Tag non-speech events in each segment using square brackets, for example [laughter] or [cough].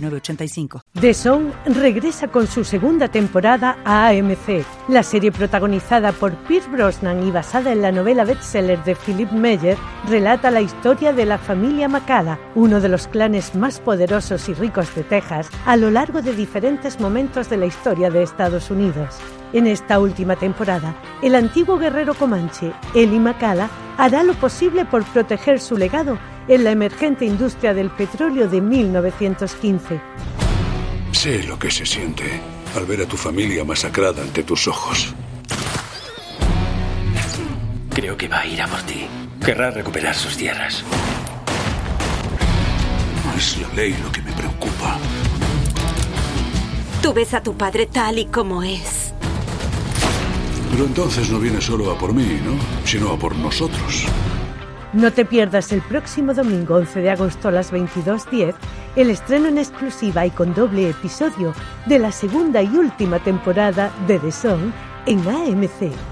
906985. The Song regresa con su segunda temporada a AMC. La serie protagonizada por Pierce Brosnan y basada en la novela bestseller de Philip Meyer relata la historia de la familia Macala, uno de los clanes más poderosos y ricos de Texas, a lo largo de diferentes momentos de la historia de Estados Unidos. En esta última temporada, el antiguo guerrero comanche, Eli Macala, hará lo posible por proteger su legado en la emergente industria del petróleo de 1915. Sé lo que se siente al ver a tu familia masacrada ante tus ojos. Creo que va a ir a por ti. Querrá recuperar sus tierras. No es la ley lo que me preocupa. Tú ves a tu padre tal y como es. Pero entonces no viene solo a por mí, ¿no? Sino a por nosotros. No te pierdas el próximo domingo 11 de agosto a las 22.10 el estreno en exclusiva y con doble episodio de la segunda y última temporada de The Song en AMC.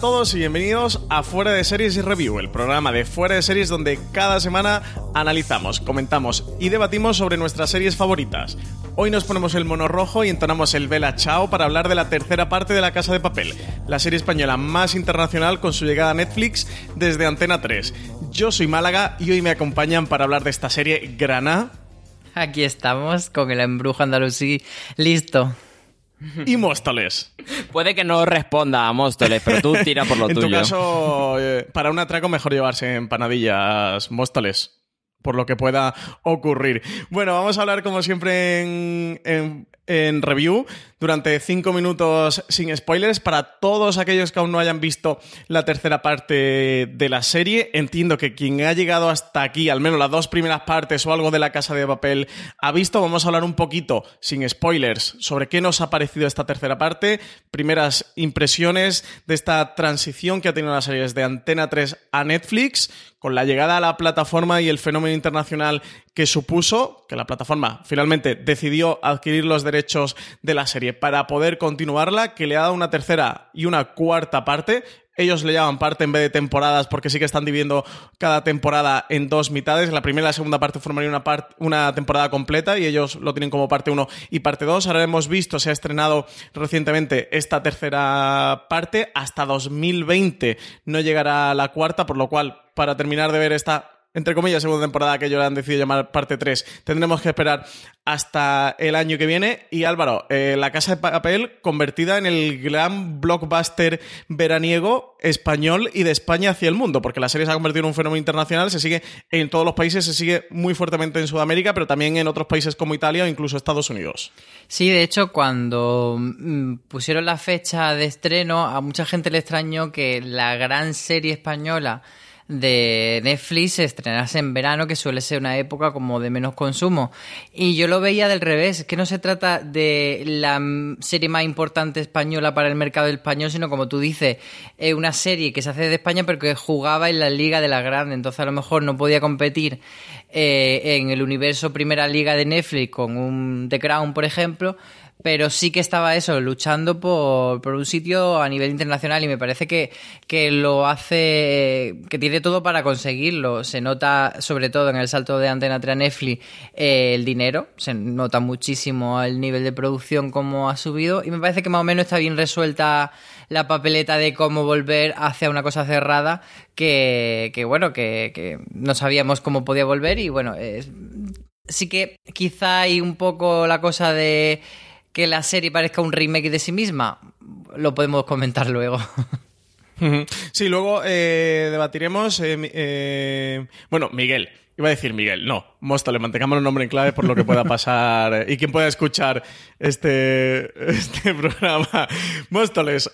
Todos y bienvenidos a Fuera de Series y Review, el programa de Fuera de Series donde cada semana analizamos, comentamos y debatimos sobre nuestras series favoritas. Hoy nos ponemos el mono rojo y entonamos el Vela Chao para hablar de la tercera parte de La Casa de Papel, la serie española más internacional con su llegada a Netflix desde Antena 3. Yo soy Málaga y hoy me acompañan para hablar de esta serie Granada. Aquí estamos con el embrujo andalusí listo. Y Móstoles. Puede que no responda a Móstoles, pero tú tira por lo [laughs] en tuyo. tu caso, eh, para un atraco mejor llevarse empanadillas Móstoles. Por lo que pueda ocurrir. Bueno, vamos a hablar como siempre en, en- en review durante cinco minutos sin spoilers para todos aquellos que aún no hayan visto la tercera parte de la serie. Entiendo que quien ha llegado hasta aquí, al menos las dos primeras partes o algo de la casa de papel, ha visto. Vamos a hablar un poquito sin spoilers sobre qué nos ha parecido esta tercera parte, primeras impresiones de esta transición que ha tenido la serie desde Antena 3 a Netflix, con la llegada a la plataforma y el fenómeno internacional que supuso que la plataforma finalmente decidió adquirir los derechos de la serie para poder continuarla, que le ha dado una tercera y una cuarta parte. Ellos le llaman parte en vez de temporadas porque sí que están dividiendo cada temporada en dos mitades. La primera y la segunda parte formarían una, part- una temporada completa y ellos lo tienen como parte 1 y parte 2. Ahora hemos visto, se ha estrenado recientemente esta tercera parte. Hasta 2020 no llegará la cuarta, por lo cual, para terminar de ver esta entre comillas, segunda temporada que ellos han decidido llamar parte 3. Tendremos que esperar hasta el año que viene. Y Álvaro, eh, La Casa de Papel convertida en el gran blockbuster veraniego español y de España hacia el mundo, porque la serie se ha convertido en un fenómeno internacional, se sigue en todos los países, se sigue muy fuertemente en Sudamérica, pero también en otros países como Italia o incluso Estados Unidos. Sí, de hecho, cuando mm, pusieron la fecha de estreno, a mucha gente le extrañó que la gran serie española de Netflix se estrenase en verano, que suele ser una época como de menos consumo. Y yo lo veía del revés, que no se trata de la serie más importante española para el mercado español, sino como tú dices, es una serie que se hace de España pero que jugaba en la liga de la grande, entonces a lo mejor no podía competir eh, en el universo Primera Liga de Netflix con un The Crown, por ejemplo, pero sí que estaba eso, luchando por, por, un sitio a nivel internacional y me parece que, que, lo hace, que tiene todo para conseguirlo. Se nota sobre todo en el salto de Antena 3 a Netflix eh, el dinero, se nota muchísimo el nivel de producción como ha subido y me parece que más o menos está bien resuelta la papeleta de cómo volver hacia una cosa cerrada que, que bueno, que, que, no sabíamos cómo podía volver y bueno, sí que quizá hay un poco la cosa de que la serie parezca un remake de sí misma, lo podemos comentar luego. Sí, luego eh, debatiremos. Eh, eh, bueno, Miguel, Iba a decir Miguel, no, Móstoles, mantengamos el nombre en clave por lo que pueda pasar y quien pueda escuchar este, este programa. Móstoles,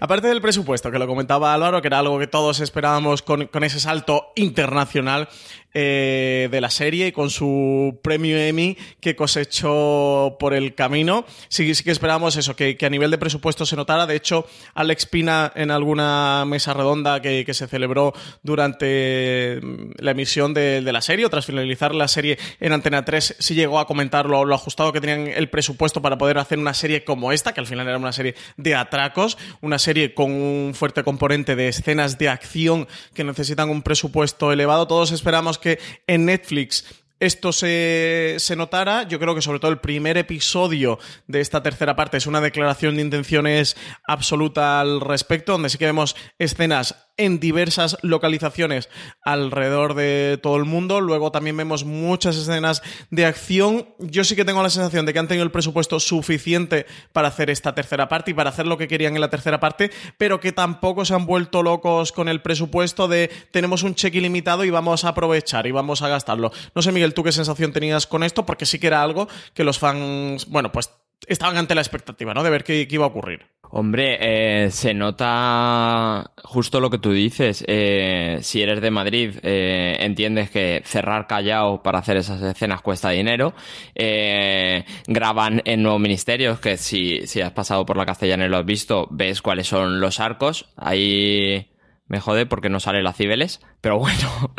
aparte del presupuesto, que lo comentaba Álvaro, que era algo que todos esperábamos con, con ese salto internacional eh, de la serie y con su premio Emmy que cosechó por el camino, sí, sí que esperábamos eso, que, que, a nivel de presupuesto se notara. De hecho, Alex Pina en alguna mesa redonda que, que se celebró durante la emisión de de la serie o tras finalizar la serie en Antena 3 sí llegó a comentar lo, lo, ajustado que tenían el presupuesto para poder hacer una serie como esta, que al final era una serie de atracos, una serie con un fuerte componente de escenas de acción que necesitan un presupuesto elevado. Todos esperamos que en Netflix esto se, se, notara. Yo creo que sobre todo el primer episodio de esta tercera parte es una declaración de intenciones absoluta al respecto, donde sí que vemos escenas en diversas localizaciones alrededor de todo el mundo. Luego también vemos muchas escenas de acción. Yo sí que tengo la sensación de que han tenido el presupuesto suficiente para hacer esta tercera parte y para hacer lo que querían en la tercera parte, pero que tampoco se han vuelto locos con el presupuesto de tenemos un cheque ilimitado y vamos a aprovechar y vamos a gastarlo. No sé, Miguel, ¿tú qué sensación tenías con esto? Porque sí que era algo que los fans, bueno, pues estaban ante la expectativa, ¿no? De ver qué, qué iba a ocurrir. Hombre, eh, se nota justo lo que tú dices. Eh, si eres de Madrid, eh, entiendes que cerrar Callao para hacer esas escenas cuesta dinero. Eh, graban en nuevos ministerios, que si, si has pasado por la castellana y lo has visto, ves cuáles son los arcos. Ahí me jode porque no sale la Cibeles, pero bueno.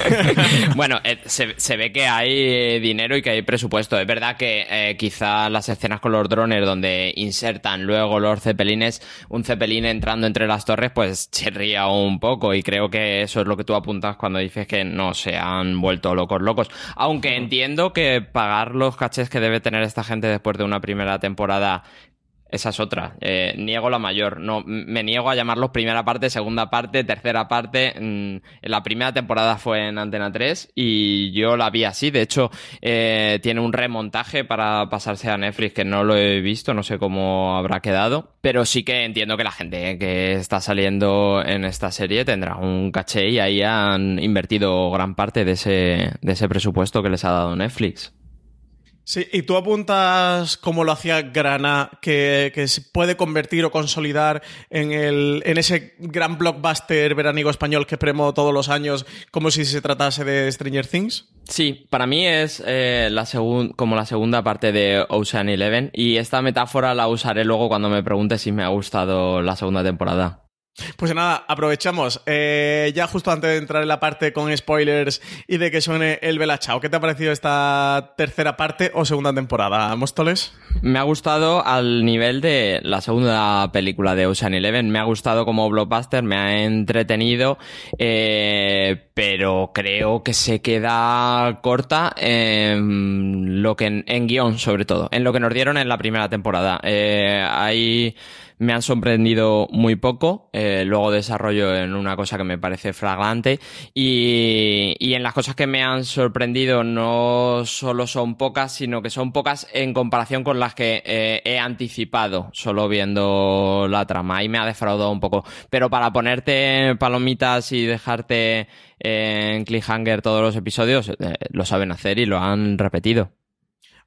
[laughs] bueno, eh, se, se, ve que hay dinero y que hay presupuesto. Es verdad que eh, quizá las escenas con los drones donde insertan luego los cepelines, un cepelín entrando entre las torres, pues chirría un poco y creo que eso es lo que tú apuntas cuando dices que no se han vuelto locos locos. Aunque entiendo que pagar los cachés que debe tener esta gente después de una primera temporada esa es otra. Eh, niego la mayor. No, me niego a llamarlos primera parte, segunda parte, tercera parte. Mm, la primera temporada fue en Antena 3 y yo la vi así. De hecho, eh, tiene un remontaje para pasarse a Netflix que no lo he visto, no sé cómo habrá quedado. Pero sí que entiendo que la gente que está saliendo en esta serie tendrá un caché y ahí han invertido gran parte de ese, de ese presupuesto que les ha dado Netflix. Sí, y tú apuntas como lo hacía Grana, que, que, se puede convertir o consolidar en, el, en ese gran blockbuster veraniego español que premo todos los años, como si se tratase de Stranger Things. Sí, para mí es eh, la como la segunda parte de Ocean Eleven, y esta metáfora la usaré luego cuando me pregunte si me ha gustado la segunda temporada. Pues nada, aprovechamos. Eh, ya justo antes de entrar en la parte con spoilers y de que suene el Bella Chao, ¿qué te ha parecido esta tercera parte o segunda temporada, Móstoles? Me ha gustado al nivel de la segunda película de Ocean Eleven. Me ha gustado como blockbuster, me ha entretenido, eh, pero creo que se queda corta en lo que en, en, guion, sobre todo, en lo que nos dieron en la primera temporada. Eh, hay me han sorprendido muy poco, eh, luego desarrollo en una cosa que me parece flagrante y, y, en las cosas que me han sorprendido no solo son pocas, sino que son pocas en comparación con las que eh, he anticipado solo viendo la trama y me ha defraudado un poco. Pero para ponerte palomitas y dejarte en cliffhanger todos los episodios, eh, lo saben hacer y lo han repetido.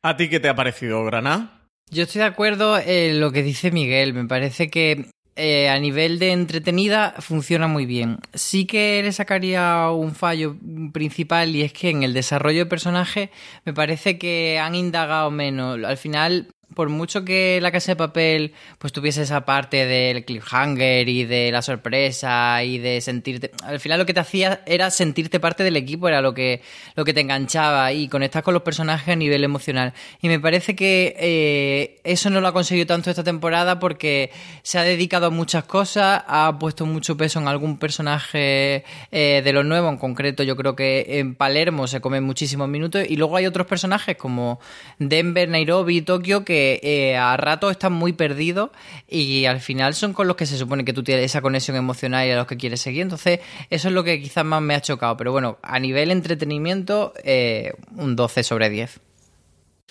¿A ti qué te ha parecido, Granada? Yo estoy de acuerdo en lo que dice Miguel. Me parece que eh, a nivel de entretenida funciona muy bien. Sí que le sacaría un fallo principal y es que en el desarrollo de personaje me parece que han indagado menos. Al final por mucho que la casa de papel pues tuviese esa parte del cliffhanger y de la sorpresa y de sentirte al final lo que te hacía era sentirte parte del equipo era lo que lo que te enganchaba y conectar con los personajes a nivel emocional. Y me parece que eh, eso no lo ha conseguido tanto esta temporada porque se ha dedicado a muchas cosas ha puesto mucho peso en algún personaje eh, de los nuevos en concreto yo creo que en Palermo se comen muchísimos minutos y luego hay otros personajes como Denver Nairobi Tokio que eh, a rato están muy perdidos y al final son con los que se supone que tú tienes esa conexión emocional y a los que quieres seguir. Entonces, eso es lo que quizás más me ha chocado. Pero bueno, a nivel entretenimiento, eh, un 12 sobre 10.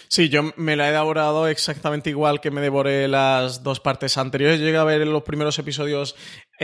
Sí, yo me la he devorado exactamente igual que me devoré las dos partes anteriores. Llegué a ver los primeros episodios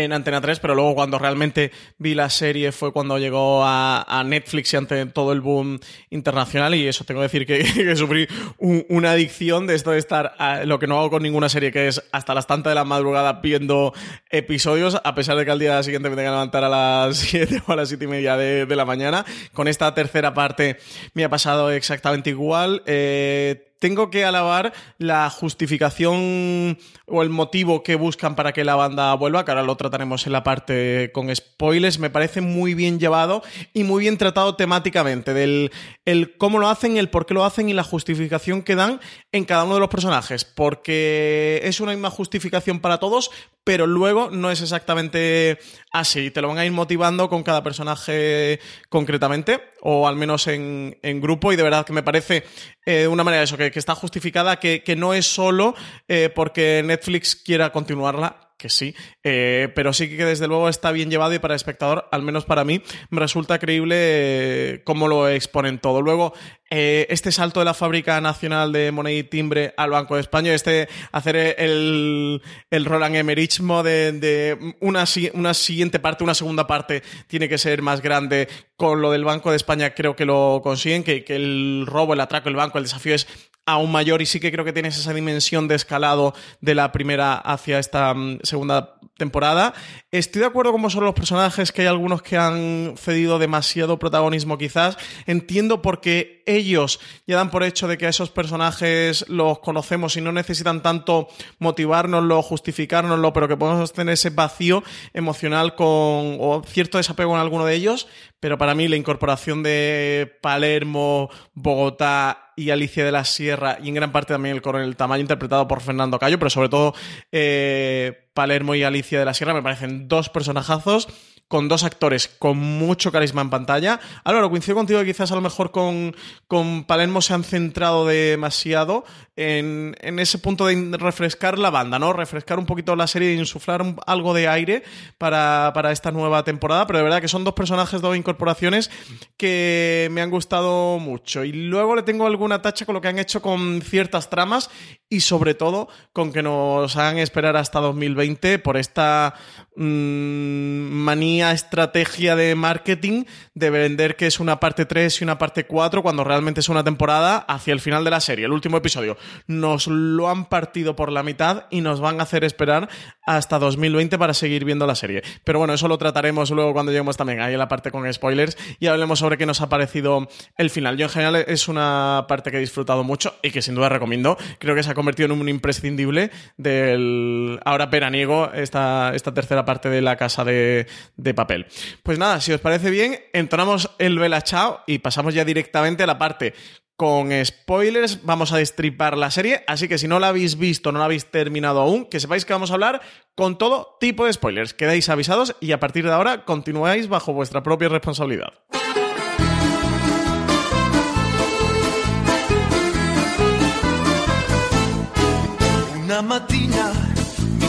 en Antena 3, pero luego cuando realmente vi la serie fue cuando llegó a, Netflix y ante todo el boom internacional y eso tengo que decir que, [laughs] sufrí una adicción de esto de estar, lo que no hago con ninguna serie, que es hasta las tantas de la madrugada viendo episodios, a pesar de que al día siguiente me tenga que levantar a las [laughs] 7 o a las 7 y media de, la mañana. Con esta tercera parte me ha pasado exactamente igual. Eh, tengo que alabar la justificación o el motivo que buscan para que la banda vuelva, que ahora lo trataremos en la parte con spoilers. Me parece muy bien llevado y muy bien tratado temáticamente, del el cómo lo hacen, el por qué lo hacen y la justificación que dan en cada uno de los personajes, porque es una misma justificación para todos, pero luego no es exactamente así. Te lo van a ir motivando con cada personaje concretamente, o al menos en, grupo, y de verdad que me parece eh, una manera de eso, que, está justificada, que, no es solo eh, porque Netflix quiera continuarla, que sí, eh, pero sí que desde luego está bien llevado y para el espectador, al menos para mí, me resulta creíble eh, cómo lo exponen todo. Luego, eh, este salto de la Fábrica Nacional de Moneda y Timbre al Banco de España, este hacer el, el Roland Emerismo de, una, una siguiente parte, una segunda parte, tiene que ser más grande. Con lo del Banco de España creo que lo consiguen, que, que el robo, el atraco, el banco, el desafío es aún mayor y sí que creo que tienes esa dimensión de escalado de la primera hacia esta mm, segunda temporada. Estoy de acuerdo con son los personajes, que hay algunos que han cedido demasiado protagonismo quizás. Entiendo porque ellos ya dan por hecho de que a esos personajes los conocemos y no necesitan tanto motivárnoslo, justificárnoslo, pero que podemos tener ese vacío emocional con o cierto desapego en alguno de ellos. Pero para mí la incorporación de Palermo, Bogotá y Alicia de la Sierra y en gran parte también el coronel Tamayo interpretado por Fernando Cayo, pero sobre todo eh, Palermo y Alicia de la Sierra me parecen dos personajazos con dos actores con mucho carisma en pantalla. Álvaro, coincido contigo que quizás a lo mejor con, con Palermo se han centrado demasiado en, ese punto de refrescar la banda, ¿no? Refrescar un poquito la serie insuflar algo de aire para, para, esta nueva temporada, pero de verdad que son dos personajes, dos incorporaciones que me han gustado mucho. Y luego le tengo alguna tacha con lo que han hecho con ciertas tramas y sobre todo con que nos hagan esperar hasta 2020 por esta Mm, manía, estrategia de marketing de vender que es una parte 3 y una parte 4 cuando realmente es una temporada hacia el final de la serie, el último episodio. Nos lo han partido por la mitad y nos van a hacer esperar hasta 2020 para seguir viendo la serie. Pero bueno, eso lo trataremos luego cuando lleguemos también ahí en la parte con spoilers y hablemos sobre qué nos ha parecido el final. Yo en general es una parte que he disfrutado mucho y que sin duda recomiendo. Creo que se ha convertido en un imprescindible del ahora veraniego esta, esta tercera parte de la casa de, papel. Pues nada, si os parece bien, entramos el Vela Chao y pasamos ya directamente a la parte con spoilers. Vamos a destripar la serie, así que si no la habéis visto, no la habéis terminado aún, que sepáis que vamos a hablar con todo tipo de spoilers. Quedáis avisados y a partir de ahora continuáis bajo vuestra propia responsabilidad. Una mattina mi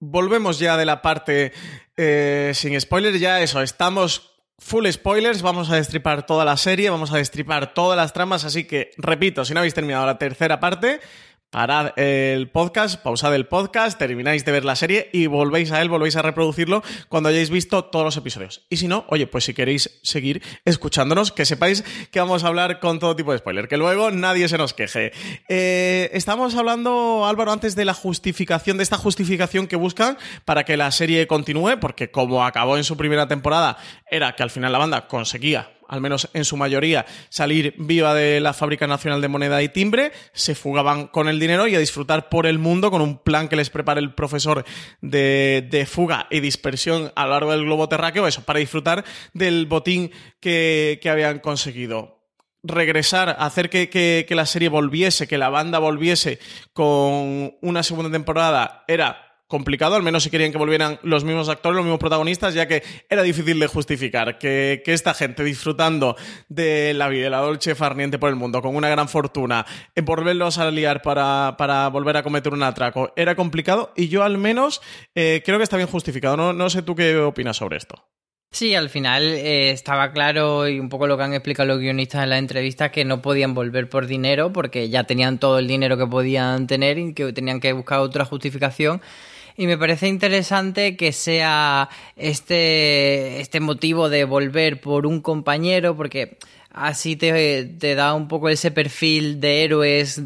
Volvemos ya de la parte eh, sin spoilers, ya eso, estamos Full spoilers, vamos a destripar toda la serie, vamos a destripar todas las tramas, así que repito, si no habéis terminado la tercera parte, parad el podcast, pausad el podcast, termináis de ver la serie y volvéis a él, volvéis a reproducirlo cuando hayáis visto todos los episodios. Y si no, oye, pues si queréis seguir escuchándonos, que sepáis que vamos a hablar con todo tipo de spoiler, que luego nadie se nos queje. Eh, estamos hablando, Álvaro, antes de la justificación, de esta justificación que buscan para que la serie continúe, porque como acabó en su primera temporada, era que al final la banda conseguía al menos en su mayoría, salir viva de la Fábrica Nacional de Moneda y Timbre, se fugaban con el dinero y a disfrutar por el mundo con un plan que les prepara el profesor de, fuga y dispersión a lo largo del globo terráqueo, eso, para disfrutar del botín que, habían conseguido. Regresar, hacer que, que, la serie volviese, que la banda volviese con una segunda temporada, era complicado, al menos si querían que volvieran los mismos actores, los mismos protagonistas, ya que era difícil de justificar que, esta gente disfrutando de la vida de la Dolce Farniente por el mundo, con una gran fortuna, en volverlos a liar para, para, volver a cometer un atraco, era complicado y yo al menos eh, creo que está bien justificado. No, no sé tú qué opinas sobre esto. Sí, al final eh, estaba claro y un poco lo que han explicado los guionistas en la entrevista que no podían volver por dinero porque ya tenían todo el dinero que podían tener y que tenían que buscar otra justificación y me parece interesante que sea este, este motivo de volver por un compañero, porque así te, da un poco ese perfil de héroes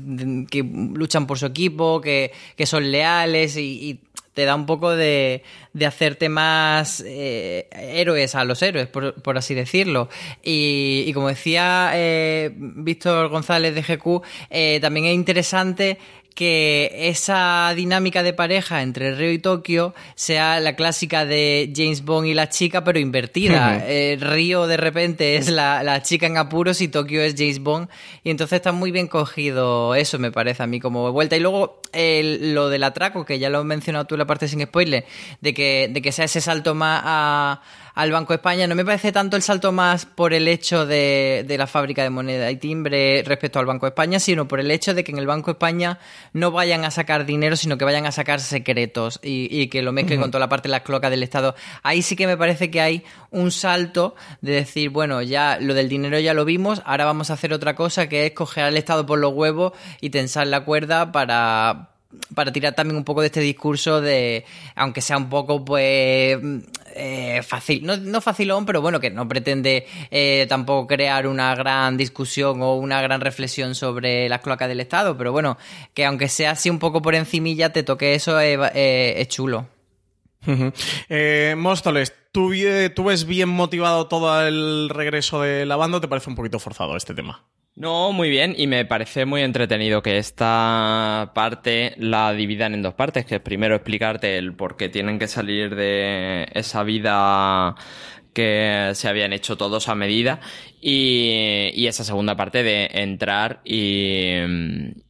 que luchan por su equipo, que, que son leales y, te da un poco de, de hacerte más eh, héroes a los héroes, por, por así decirlo. Y, y como decía eh, Víctor González de GQ, eh, también es interesante que esa dinámica de pareja entre Río y Tokio sea la clásica de James Bond y la chica, pero invertida. Eh, Río de repente es la, chica en apuros y Tokio es James Bond. Y entonces está muy bien cogido eso, me parece a mí como vuelta. Y luego lo del atraco, que ya lo has mencionado tú en la parte sin spoiler, de que, de que sea ese salto más a al Banco de España. No me parece tanto el salto más por el hecho de, la fábrica de moneda y timbre respecto al Banco de España, sino por el hecho de que en el Banco de España no vayan a sacar dinero, sino que vayan a sacar secretos y, que lo mezclen con toda la parte de las cloacas del Estado. Ahí sí que me parece que hay un salto de decir, bueno, ya lo del dinero ya lo vimos, ahora vamos a hacer otra cosa que es coger al Estado por los huevos y tensar la cuerda para para tirar también un poco de este discurso de, aunque sea un poco, pues, eh, fácil, no, no, facilón, pero bueno, que no pretende eh, tampoco crear una gran discusión o una gran reflexión sobre las cloacas del Estado, pero bueno, que aunque sea así un poco por encimilla, te toque eso, eh, es chulo. Móstoles, ¿tú, ¿tú ves bien motivado todo el regreso de la banda o te parece un poquito forzado este tema? No, muy bien, y me parece muy entretenido que esta parte la dividan en dos partes, que es primero explicarte el por qué tienen que salir de esa vida que se habían hecho todos a medida y, y esa segunda parte de entrar y,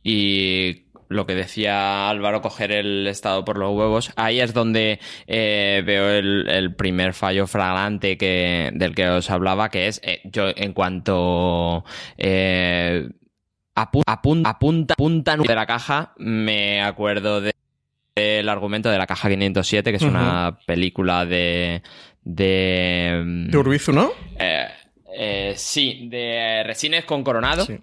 y lo que decía Álvaro, coger el estado por los huevos, ahí es donde eh, veo el, primer fallo flagrante que, del que os hablaba, que es eh, yo en cuanto eh, apunta, apunta, apunta de la caja, me acuerdo de el argumento de la caja 507, que es una película de... De, de Urbizu, ¿no? sí, de Resines con Coronado. Sí.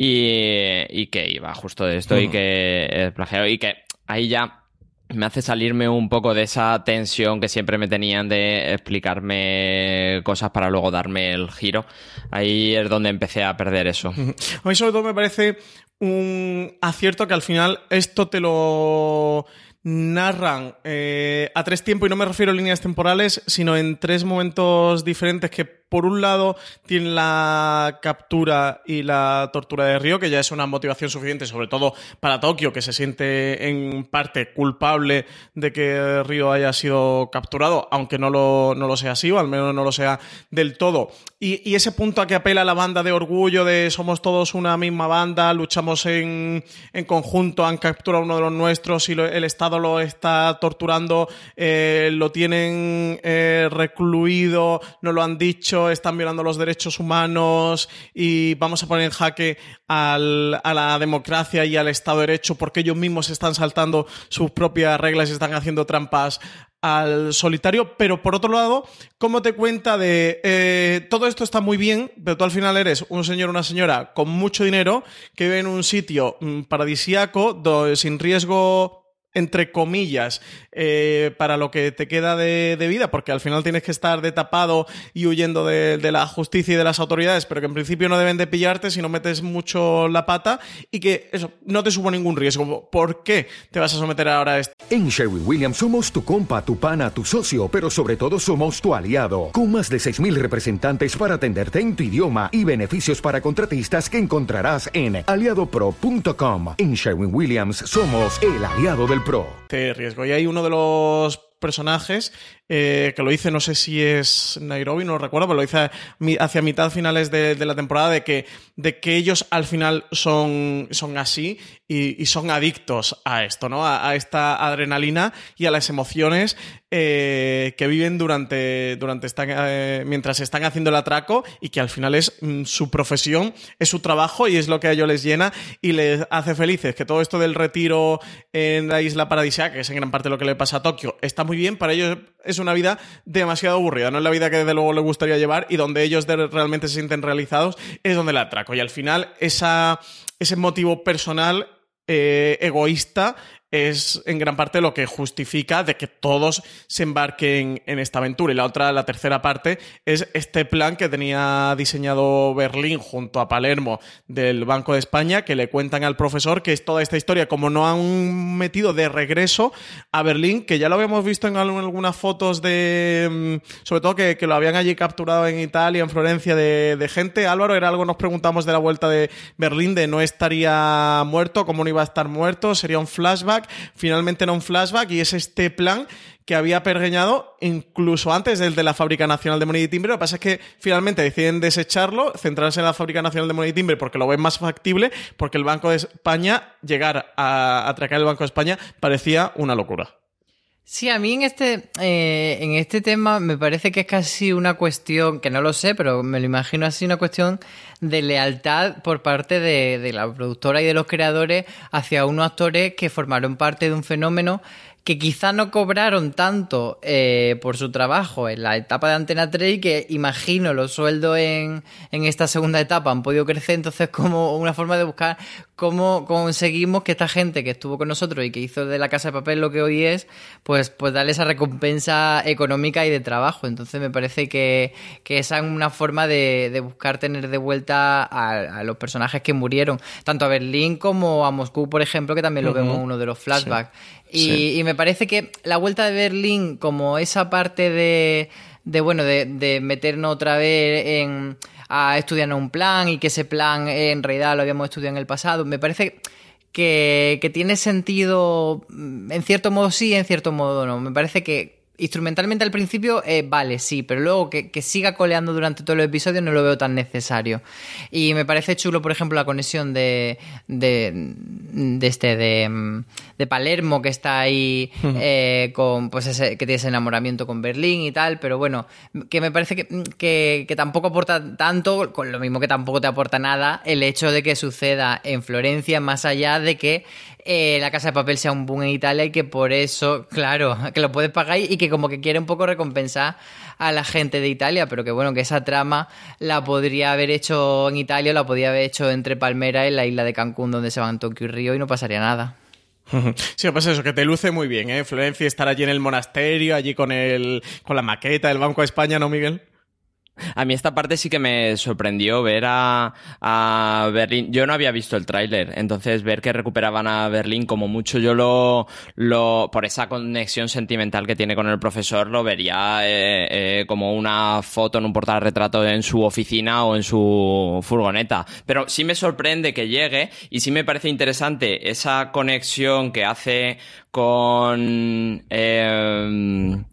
Y, que iba justo de esto y que es plagiado y que ahí ya me hace salirme un poco de esa tensión que siempre me tenían de explicarme cosas para luego darme el giro. Ahí es donde empecé a perder eso. A mí sobre todo me parece un acierto que al final esto te lo narran eh, a tres tiempos, y no me refiero a líneas temporales, sino en tres momentos diferentes que por un lado, tiene la captura y la tortura de Río, que ya es una motivación suficiente, sobre todo para Tokio, que se siente en parte culpable de que Río haya sido capturado, aunque no lo, no lo sea así, o al menos no lo sea del todo. Y, ese punto a que apela la banda de orgullo de somos todos una misma banda, luchamos en, conjunto, han capturado uno de los nuestros y el Estado lo está torturando, eh, lo tienen eh, recluido, no lo han dicho están violando los derechos humanos y vamos a poner en jaque a la democracia y al Estado de Derecho porque ellos mismos están saltando sus propias reglas y están haciendo trampas al solitario, pero por otro lado, ¿cómo te cuenta de eh, todo esto está muy bien, pero tú al final eres un señor o una señora con mucho dinero que vive en un sitio mm, paradisíaco, sin riesgo entre comillas, eh, para lo que te queda de, vida, porque al final tienes que estar de tapado y huyendo de, la justicia y de las autoridades, pero que en principio no deben de pillarte si no metes mucho la pata y que eso no te supo ningún riesgo. ¿Por qué te vas a someter ahora a esto? En Sherwin Williams somos tu compa, tu pana, tu socio, pero sobre todo somos tu aliado, con más de 6.000 representantes para atenderte en tu idioma y beneficios para contratistas que encontrarás en aliadopro.com. En Sherwin Williams somos el aliado del PRO. riesgo. Y hay uno de los personajes eh, que lo hice, no sé si es Nairobi, no lo recuerdo, pero lo hice hacia mitad finales de, la temporada, de que, de que ellos al final son, son así y, son adictos a esto, ¿no? A, esta adrenalina y a las emociones eh, que viven durante, durante esta, eh, mientras están haciendo el atraco y que al final es mm, su profesión, es su trabajo y es lo que a ellos les llena y les hace felices. Que todo esto del retiro en la isla paradisíaca, que es en gran parte lo que le pasa a Tokio, está muy bien, para ellos es una vida demasiado aburrida, no es la vida que desde luego les gustaría llevar y donde ellos realmente se sienten realizados, es donde la atraco. Y al final esa, ese motivo personal eh, egoísta es en gran parte lo que justifica de que todos se embarquen en esta aventura. Y la otra, la tercera parte, es este plan que tenía diseñado Berlín junto a Palermo del Banco de España, que le cuentan al profesor que es toda esta historia, como no han metido de regreso a Berlín, que ya lo habíamos visto en algunas fotos de, mm, sobre todo que, lo habían allí capturado en Italia, en Florencia, de, de gente. Álvaro, era algo, nos preguntamos de la vuelta de Berlín, de no estaría muerto, cómo no iba a estar muerto, sería un flashback finalmente era un flashback y es este plan que había pergeñado incluso antes del de la Fábrica Nacional de Moneda y Timbre. Lo que pasa es que finalmente deciden desecharlo, centrarse en la Fábrica Nacional de Moneda y Timbre porque lo ven más factible, porque el Banco de España, llegar a atracar el Banco de España, parecía una locura. Sí, a mí en este, eh, en este tema me parece que es casi una cuestión, que no lo sé, pero me lo imagino así, una cuestión de lealtad por parte de, de la productora y de los creadores hacia unos actores que formaron parte de un fenómeno que quizá no cobraron tanto eh, por su trabajo en la etapa de Antena 3 y que imagino los sueldos en, en esta segunda etapa han podido crecer, entonces [laughs] como una forma de buscar cómo conseguimos que esta gente que estuvo con nosotros y que hizo de la Casa de Papel lo que hoy es, pues, pues darle esa recompensa económica y de trabajo. Entonces me parece que, que esa es una forma de, de buscar tener de vuelta a, los personajes que murieron, tanto a Berlín como a Moscú, por ejemplo, que también lo vemos en uno de los flashbacks. Y, me parece que la vuelta de Berlín, como esa parte de, de bueno, de, meternos otra vez en a estudiar un plan y que ese plan en realidad lo habíamos estudiado en el pasado, me parece que, que tiene sentido, en cierto modo sí, en cierto modo no. Me parece que, instrumentalmente al principio, eh, vale, sí, pero luego que, siga coleando durante todo el episodio no lo veo tan necesario. Y me parece chulo, por ejemplo, la conexión de, de, este, de, de, Palermo, que está ahí eh, con, pues ese, que tiene ese enamoramiento con Berlín y tal, pero bueno, que me parece que, que, tampoco aporta tanto, con lo mismo que tampoco te aporta nada, el hecho de que suceda en Florencia, más allá de que eh, la Casa de Papel sea un boom en Italia y que por eso, claro, [laughs] que lo puedes pagar y que como que quiere un poco recompensar a la gente de Italia, pero que bueno, que esa trama la podría haber hecho en Italia, la podría haber hecho entre Palmera y la isla de Cancún, donde se van Tokio y Río y no pasaría nada. [laughs] Sí, pues eso, que te luce muy bien, ¿eh? Florencia estar allí en el monasterio, allí con el, con la maqueta del Banco de España, ¿no, Miguel? A mí esta parte sí que me sorprendió ver a, Berlín. Yo no había visto el tráiler, entonces ver que recuperaban a Berlín como mucho yo lo, lo por esa conexión sentimental que tiene con el profesor, lo vería eh, eh, como una foto en un portal retrato en su oficina o en su furgoneta. Pero sí me sorprende que llegue y sí me parece interesante esa conexión que hace con eh,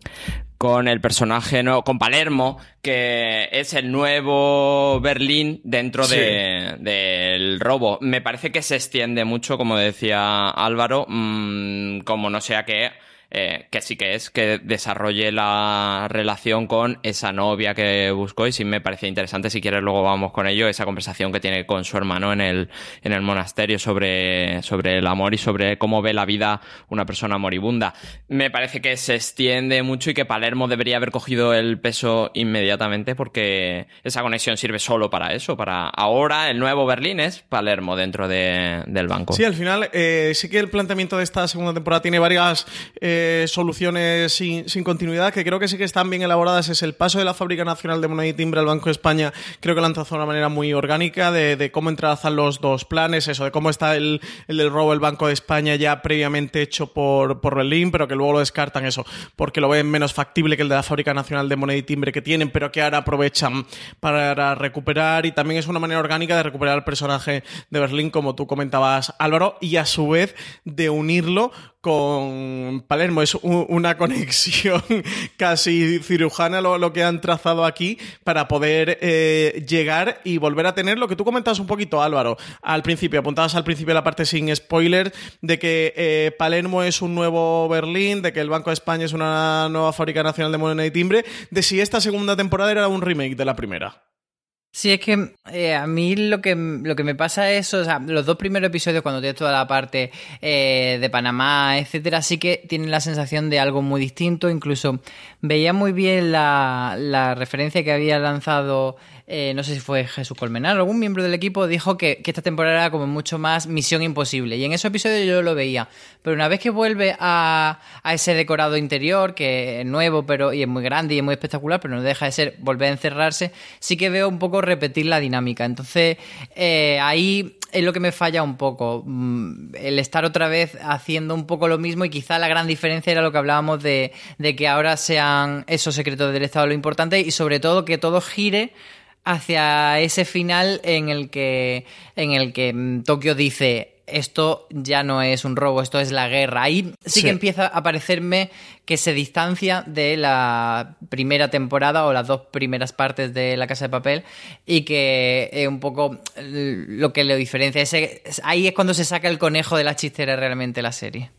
con el personaje, no, con Palermo, que es el nuevo Berlín dentro del robo. Me parece que se extiende mucho, como decía Álvaro, mm, como no sea que eh, que sí que es que desarrolle la relación con esa novia que buscó y sí me parece interesante, si quieres luego vamos con ello, esa conversación que tiene con su hermano en el, en el monasterio sobre, sobre el amor y sobre cómo ve la vida una persona moribunda. Me parece que se extiende mucho y que Palermo debería haber cogido el peso inmediatamente porque esa conexión sirve solo para eso, para ahora el nuevo Berlín es Palermo dentro de, del banco. Sí, al final eh, sí que el planteamiento de esta segunda temporada tiene varias eh, soluciones sin, continuidad que creo que sí que están bien elaboradas. Es el paso de la Fábrica Nacional de Moneda y Timbre al Banco de España. Creo que lo han trazado de una manera muy orgánica de, cómo entrelazan los dos planes, eso, de cómo está el, el robo del Banco de España ya previamente hecho por, por Berlín, pero que luego lo descartan eso, porque lo ven menos factible que el de la Fábrica Nacional de Moneda y Timbre que tienen, pero que ahora aprovechan para recuperar. Y también es una manera orgánica de recuperar el personaje de Berlín, como tú comentabas, Álvaro, y a su vez de unirlo con Palermo. Es una [laughs] conexión casi cirujana lo, que han trazado aquí para poder eh, llegar y volver a tener lo que tú comentabas un poquito, Álvaro, al principio. Apuntabas al principio la parte sin spoiler de que eh, Palermo es un nuevo Berlín, de que el Banco de España es una nueva fábrica nacional de moneda y timbre, de si esta segunda temporada era un remake de la primera. Sí, es que eh, a mí lo que, lo que me pasa es, o sea, los dos primeros episodios, cuando tienes toda la parte eh, de Panamá, etcétera, sí que tienen la sensación de algo muy distinto. Incluso veía muy bien la, la referencia que había lanzado eh, no sé si fue Jesús Colmenar, algún miembro del equipo dijo que, esta temporada era como mucho más misión imposible. Y en ese episodio yo lo veía. Pero una vez que vuelve a, ese decorado interior, que es nuevo pero y es muy grande y es muy espectacular, pero no deja de ser volver a encerrarse, sí que veo un poco repetir la dinámica. Entonces, eh, ahí es lo que me falla un poco. Mm, el estar otra vez haciendo un poco lo mismo y quizá la gran diferencia era lo que hablábamos de, de que ahora sean esos secretos del Estado lo importante y sobre todo que todo gire hacia ese final en el que, en el que mm, Tokio dice esto ya no es un robo, esto es la guerra. Ahí sí, que empieza a parecerme que se distancia de la primera temporada o las dos primeras partes de La Casa de Papel y que es un poco lo que le diferencia. Ese, ahí es cuando se saca el conejo de la chistera realmente la serie.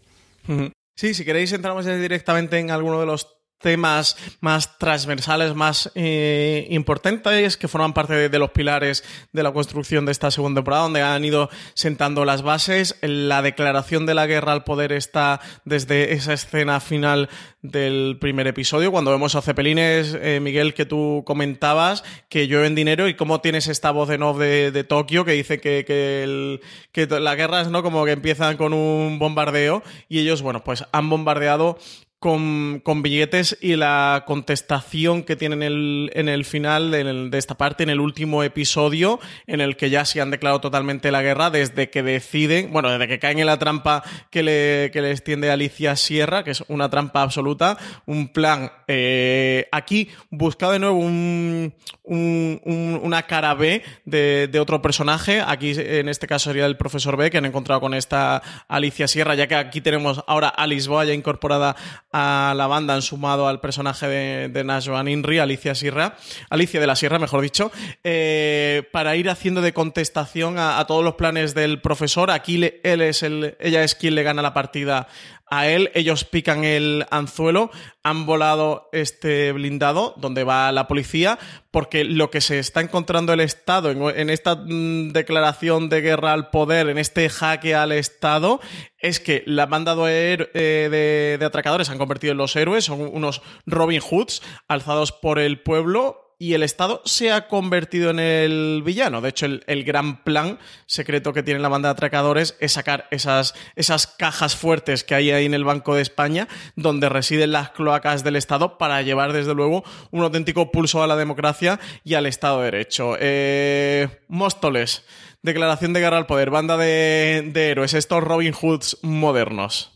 Sí, si queréis entramos directamente en alguno de los temas más transversales, más eh, importantes, que forman parte de, los pilares de la construcción de esta segunda temporada, donde han ido sentando las bases. La declaración de la guerra al poder está desde esa escena final del primer episodio, cuando vemos a Cepelines, eh, Miguel, que tú comentabas, que llueven dinero y cómo tienes esta voz en off de, Tokio que dice que, que, el, que la guerra es ¿no? como que empiezan con un bombardeo y ellos, bueno, pues han bombardeado con, billetes y la contestación que tienen el, en el final de, esta parte, en el último episodio, en el que ya se han declarado totalmente la guerra desde que deciden, bueno, desde que caen en la trampa que le, que le extiende Alicia Sierra, que es una trampa absoluta, un plan eh, aquí buscado de nuevo un, un, un, una cara B de, de, otro personaje, aquí en este caso sería el profesor B, que han encontrado con esta Alicia Sierra, ya que aquí tenemos ahora a Lisboa ya incorporada a la banda han sumado al personaje de, de Inri, Alicia Sierra, Alicia de la Sierra, mejor dicho, eh, para ir haciendo de contestación a, a, todos los planes del profesor. Aquí le, él es el, ella es quien le gana la partida a él, ellos pican el anzuelo, han volado este blindado donde va la policía, porque lo que se está encontrando el Estado en, esta mm, declaración de guerra al poder, en este jaque al Estado, es que la banda de, de, de atracadores han convertido en los héroes, son unos Robin Hoods alzados por el pueblo y el Estado se ha convertido en el villano. De hecho, el, gran plan secreto que tiene la banda de atracadores es sacar esas, esas cajas fuertes que hay ahí en el Banco de España, donde residen las cloacas del Estado, para llevar, desde luego, un auténtico pulso a la democracia y al Estado de Derecho. Eh, Móstoles, declaración de guerra al poder, banda de, de héroes, estos Robin Hoods modernos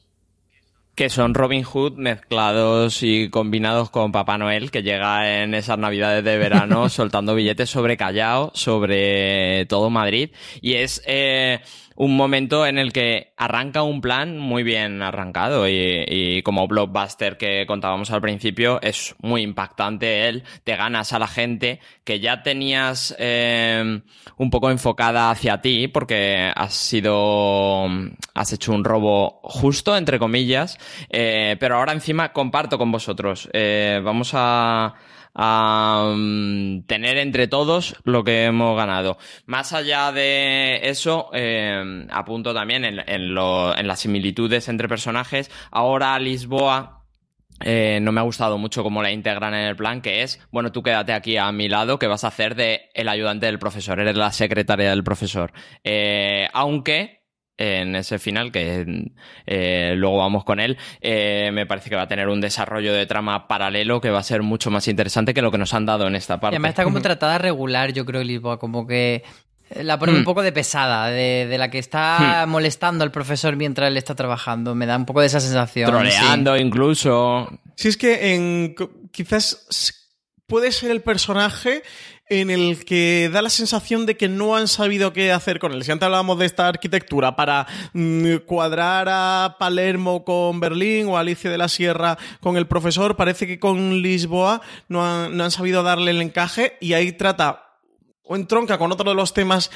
que son Robin Hood mezclados y combinados con Papá Noel, que llega en esas navidades de verano [laughs] soltando billetes sobre Callao, sobre todo Madrid. Y es eh, un momento en el que arranca un plan muy bien arrancado y, como blockbuster que contábamos al principio es muy impactante él, te ganas a la gente que ya tenías eh, un poco enfocada hacia ti porque has sido, has hecho un robo justo, entre comillas, eh, pero ahora encima comparto con vosotros. Eh, vamos a a mm, tener entre todos lo que hemos ganado. Más allá de eso, eh, apunto también en, en, las similitudes entre personajes. Ahora Lisboa eh, no me ha gustado mucho cómo la integran en el plan, que es, bueno, tú quédate aquí a mi lado, que vas a hacer de el ayudante del profesor, eres la secretaria del profesor. Eh, aunque en ese final, que eh, luego vamos con él, eh, me parece que va a tener un desarrollo de trama paralelo que va a ser mucho más interesante que lo que nos han dado en esta parte. Y además está como tratada regular, yo creo, Lisboa, como que la pone un hmm. poco de pesada, de, la que está hmm. molestando al profesor mientras él está trabajando. Me da un poco de esa sensación. Troleando incluso. Sí, es que en, quizás puede ser el personaje en el que da la sensación de que no han sabido qué hacer con él. Si antes hablábamos de esta arquitectura para mm, cuadrar a Palermo con Berlín o Alicia de la Sierra con el profesor, parece que con Lisboa no han, no han sabido darle el encaje y ahí trata o entronca con otro de los temas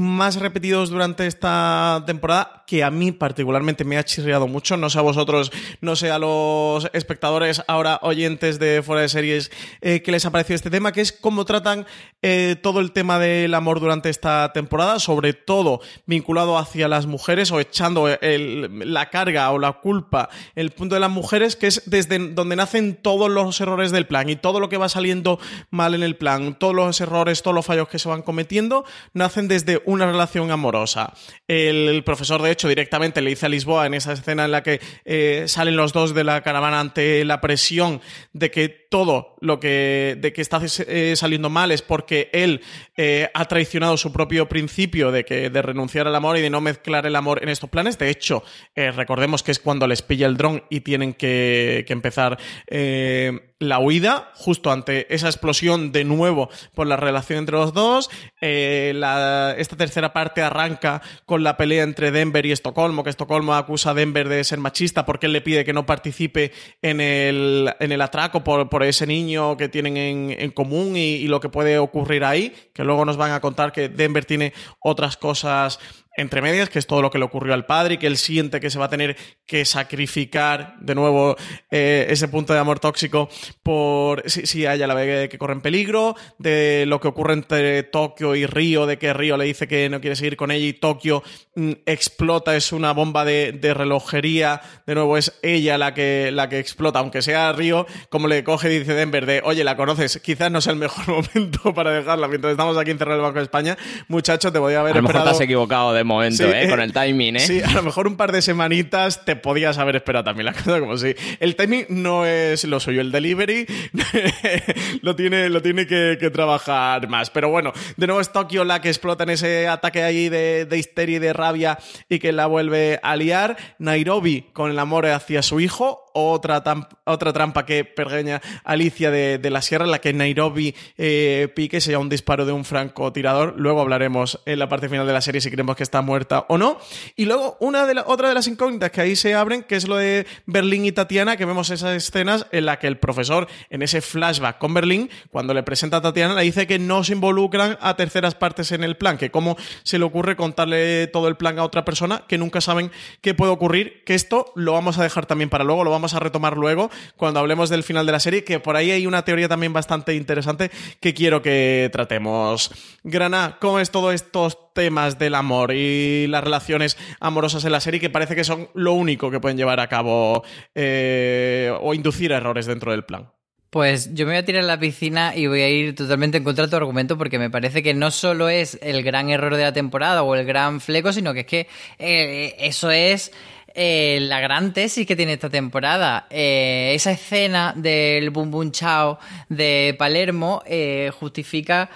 más repetidos durante esta temporada que a mí particularmente me ha chirriado mucho. No sé a vosotros, no sé a los espectadores, ahora oyentes de Fuera de Series, eh, qué les ha parecido este tema, que es cómo tratan eh, todo el tema del amor durante esta temporada, sobre todo vinculado hacia las mujeres o echando la carga o la culpa el punto de las mujeres, que es desde donde nacen todos los errores del plan y todo lo que va saliendo mal en el plan, todos los errores, todos los fallos que se van cometiendo, nacen desde una relación amorosa. El profesor, de hecho, directamente le dice a Lisboa en esa escena en la que eh, salen los dos de la caravana ante la presión de que todo lo que de que está eh, saliendo mal es porque él eh, ha traicionado su propio principio de que de renunciar al amor y de no mezclar el amor en estos planes. De hecho, recordemos que es cuando les pilla el dron y tienen que, que empezar la huida justo ante esa explosión de nuevo por la relación entre los dos. Eh, esta tercera parte arranca con la pelea entre Denver y Estocolmo, que Estocolmo acusa a Denver de ser machista porque él le pide que no participe en el, en el atraco por, por ese niño que tienen en, en común y, y, lo que puede ocurrir ahí, que luego nos van a contar que Denver tiene otras cosas entre medias, que es todo lo que le ocurrió al padre y que él siente que se va a tener que sacrificar de nuevo eh, ese punto de amor tóxico por si, si a ella la ve que corre en peligro, de lo que ocurre entre Tokio y Río, de que Río le dice que no quiere seguir con ella y Tokio mm, explota, es una bomba de, de, relojería, de nuevo es ella la que, la que explota, aunque sea Río, como le coge y dice Denver de, oye, la conoces, quizás no sea el mejor [laughs] momento para dejarla mientras estamos aquí encerrados en el Banco de España, muchacho, te podía haber a lo esperado... Te has equivocado de momento, ¿eh? Con el timing, ¿eh? Sí, a lo mejor un par de semanitas te podías haber esperado también la cosa, como si. El timing no es lo suyo, el delivery [laughs] lo tiene, lo tiene que, trabajar más. Pero bueno, de nuevo es Tokio la que explota en ese ataque ahí de, de histeria y de rabia y que la vuelve a liar. Nairobi con el amor hacia su hijo otra, otra trampa que pergeña Alicia de, la Sierra, en la que Nairobi eh, pique, sea un disparo de un francotirador. Luego hablaremos en la parte final de la serie si creemos que está muerta o no. Y luego una de otra de las incógnitas que ahí se abren, que es lo de Berlín y Tatiana, que vemos esas escenas en la que el profesor, en ese flashback con Berlín, cuando le presenta a Tatiana, le dice que no se involucran a terceras partes en el plan, que cómo se le ocurre contarle todo el plan a otra persona, que nunca saben qué puede ocurrir, que esto lo vamos a dejar también para luego, lo vamos a retomar luego cuando hablemos del final de la serie, que por ahí hay una teoría también bastante interesante que quiero que tratemos. Grana, ¿cómo es todos estos temas del amor y las relaciones amorosas en la serie que parece que son lo único que pueden llevar a cabo eh, o inducir errores dentro del plan? Pues yo me voy a tirar a la piscina y voy a ir totalmente en contra de tu argumento porque me parece que no solo es el gran error de la temporada o el gran fleco, sino que es que eh, eso es eh, la gran tesis que tiene esta temporada. Esa escena del Boom Boom Chao de Palermo justifica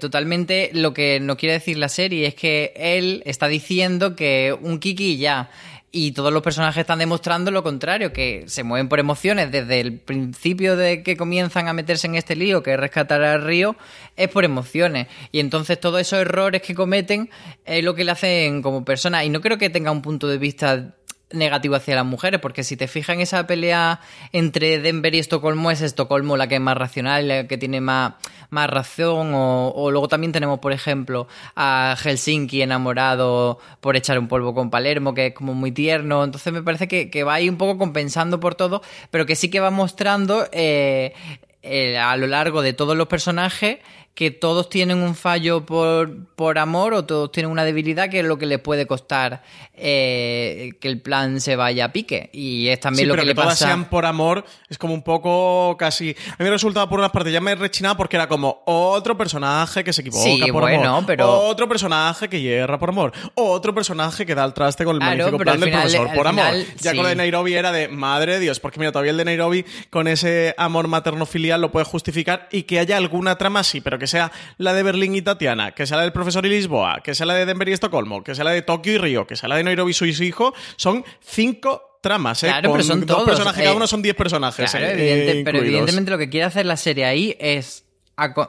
totalmente lo que no quiere decir la serie. Es que él está diciendo que un Kiki ya y todos los personajes están demostrando lo contrario, que se mueven por emociones desde el principio de que comienzan a meterse en este lío, que es rescatar al río, es por emociones. Y entonces todos esos errores que cometen es lo que le hacen como persona. Y no creo que tenga un punto de vista negativo hacia las mujeres, porque si te fijas en esa pelea entre Denver y Estocolmo, es Estocolmo la que es más racional, la que tiene más, más razón, o, luego también tenemos, por ejemplo, a Helsinki enamorado por echar un polvo con Palermo, que es como muy tierno, entonces me parece que, va ahí un poco compensando por todo, pero que sí que va mostrando eh, eh, a lo largo de todos los personajes que todos tienen un fallo por, por amor o todos tienen una debilidad que es lo que les puede costar eh, que el plan se vaya a pique. Y es también lo que, le todas sean por amor es como un poco casi. A mí me resultaba por unas partes ya me he rechinado porque era como otro personaje que se equivoca por amor. Pero... Otro personaje que hierra por amor. Otro personaje que da el traste con el magnífico plan del profesor por amor. Ya con lo de Nairobi era de madre de Dios, porque mira, todavía el de Nairobi con ese amor materno-filial lo puede justificar y que haya alguna trama así, pero que sea la de Berlín y Tatiana, que sea la del profesor y Lisboa, que sea la de Denver y Estocolmo, que sea la de Tokio y Río, que sea la de Nairobi y su hijo, son cinco tramas, ¿eh? Claro, pero son dos personajes, cada uno son diez personajes. Eh, pero evidentemente lo que quiere hacer la serie ahí es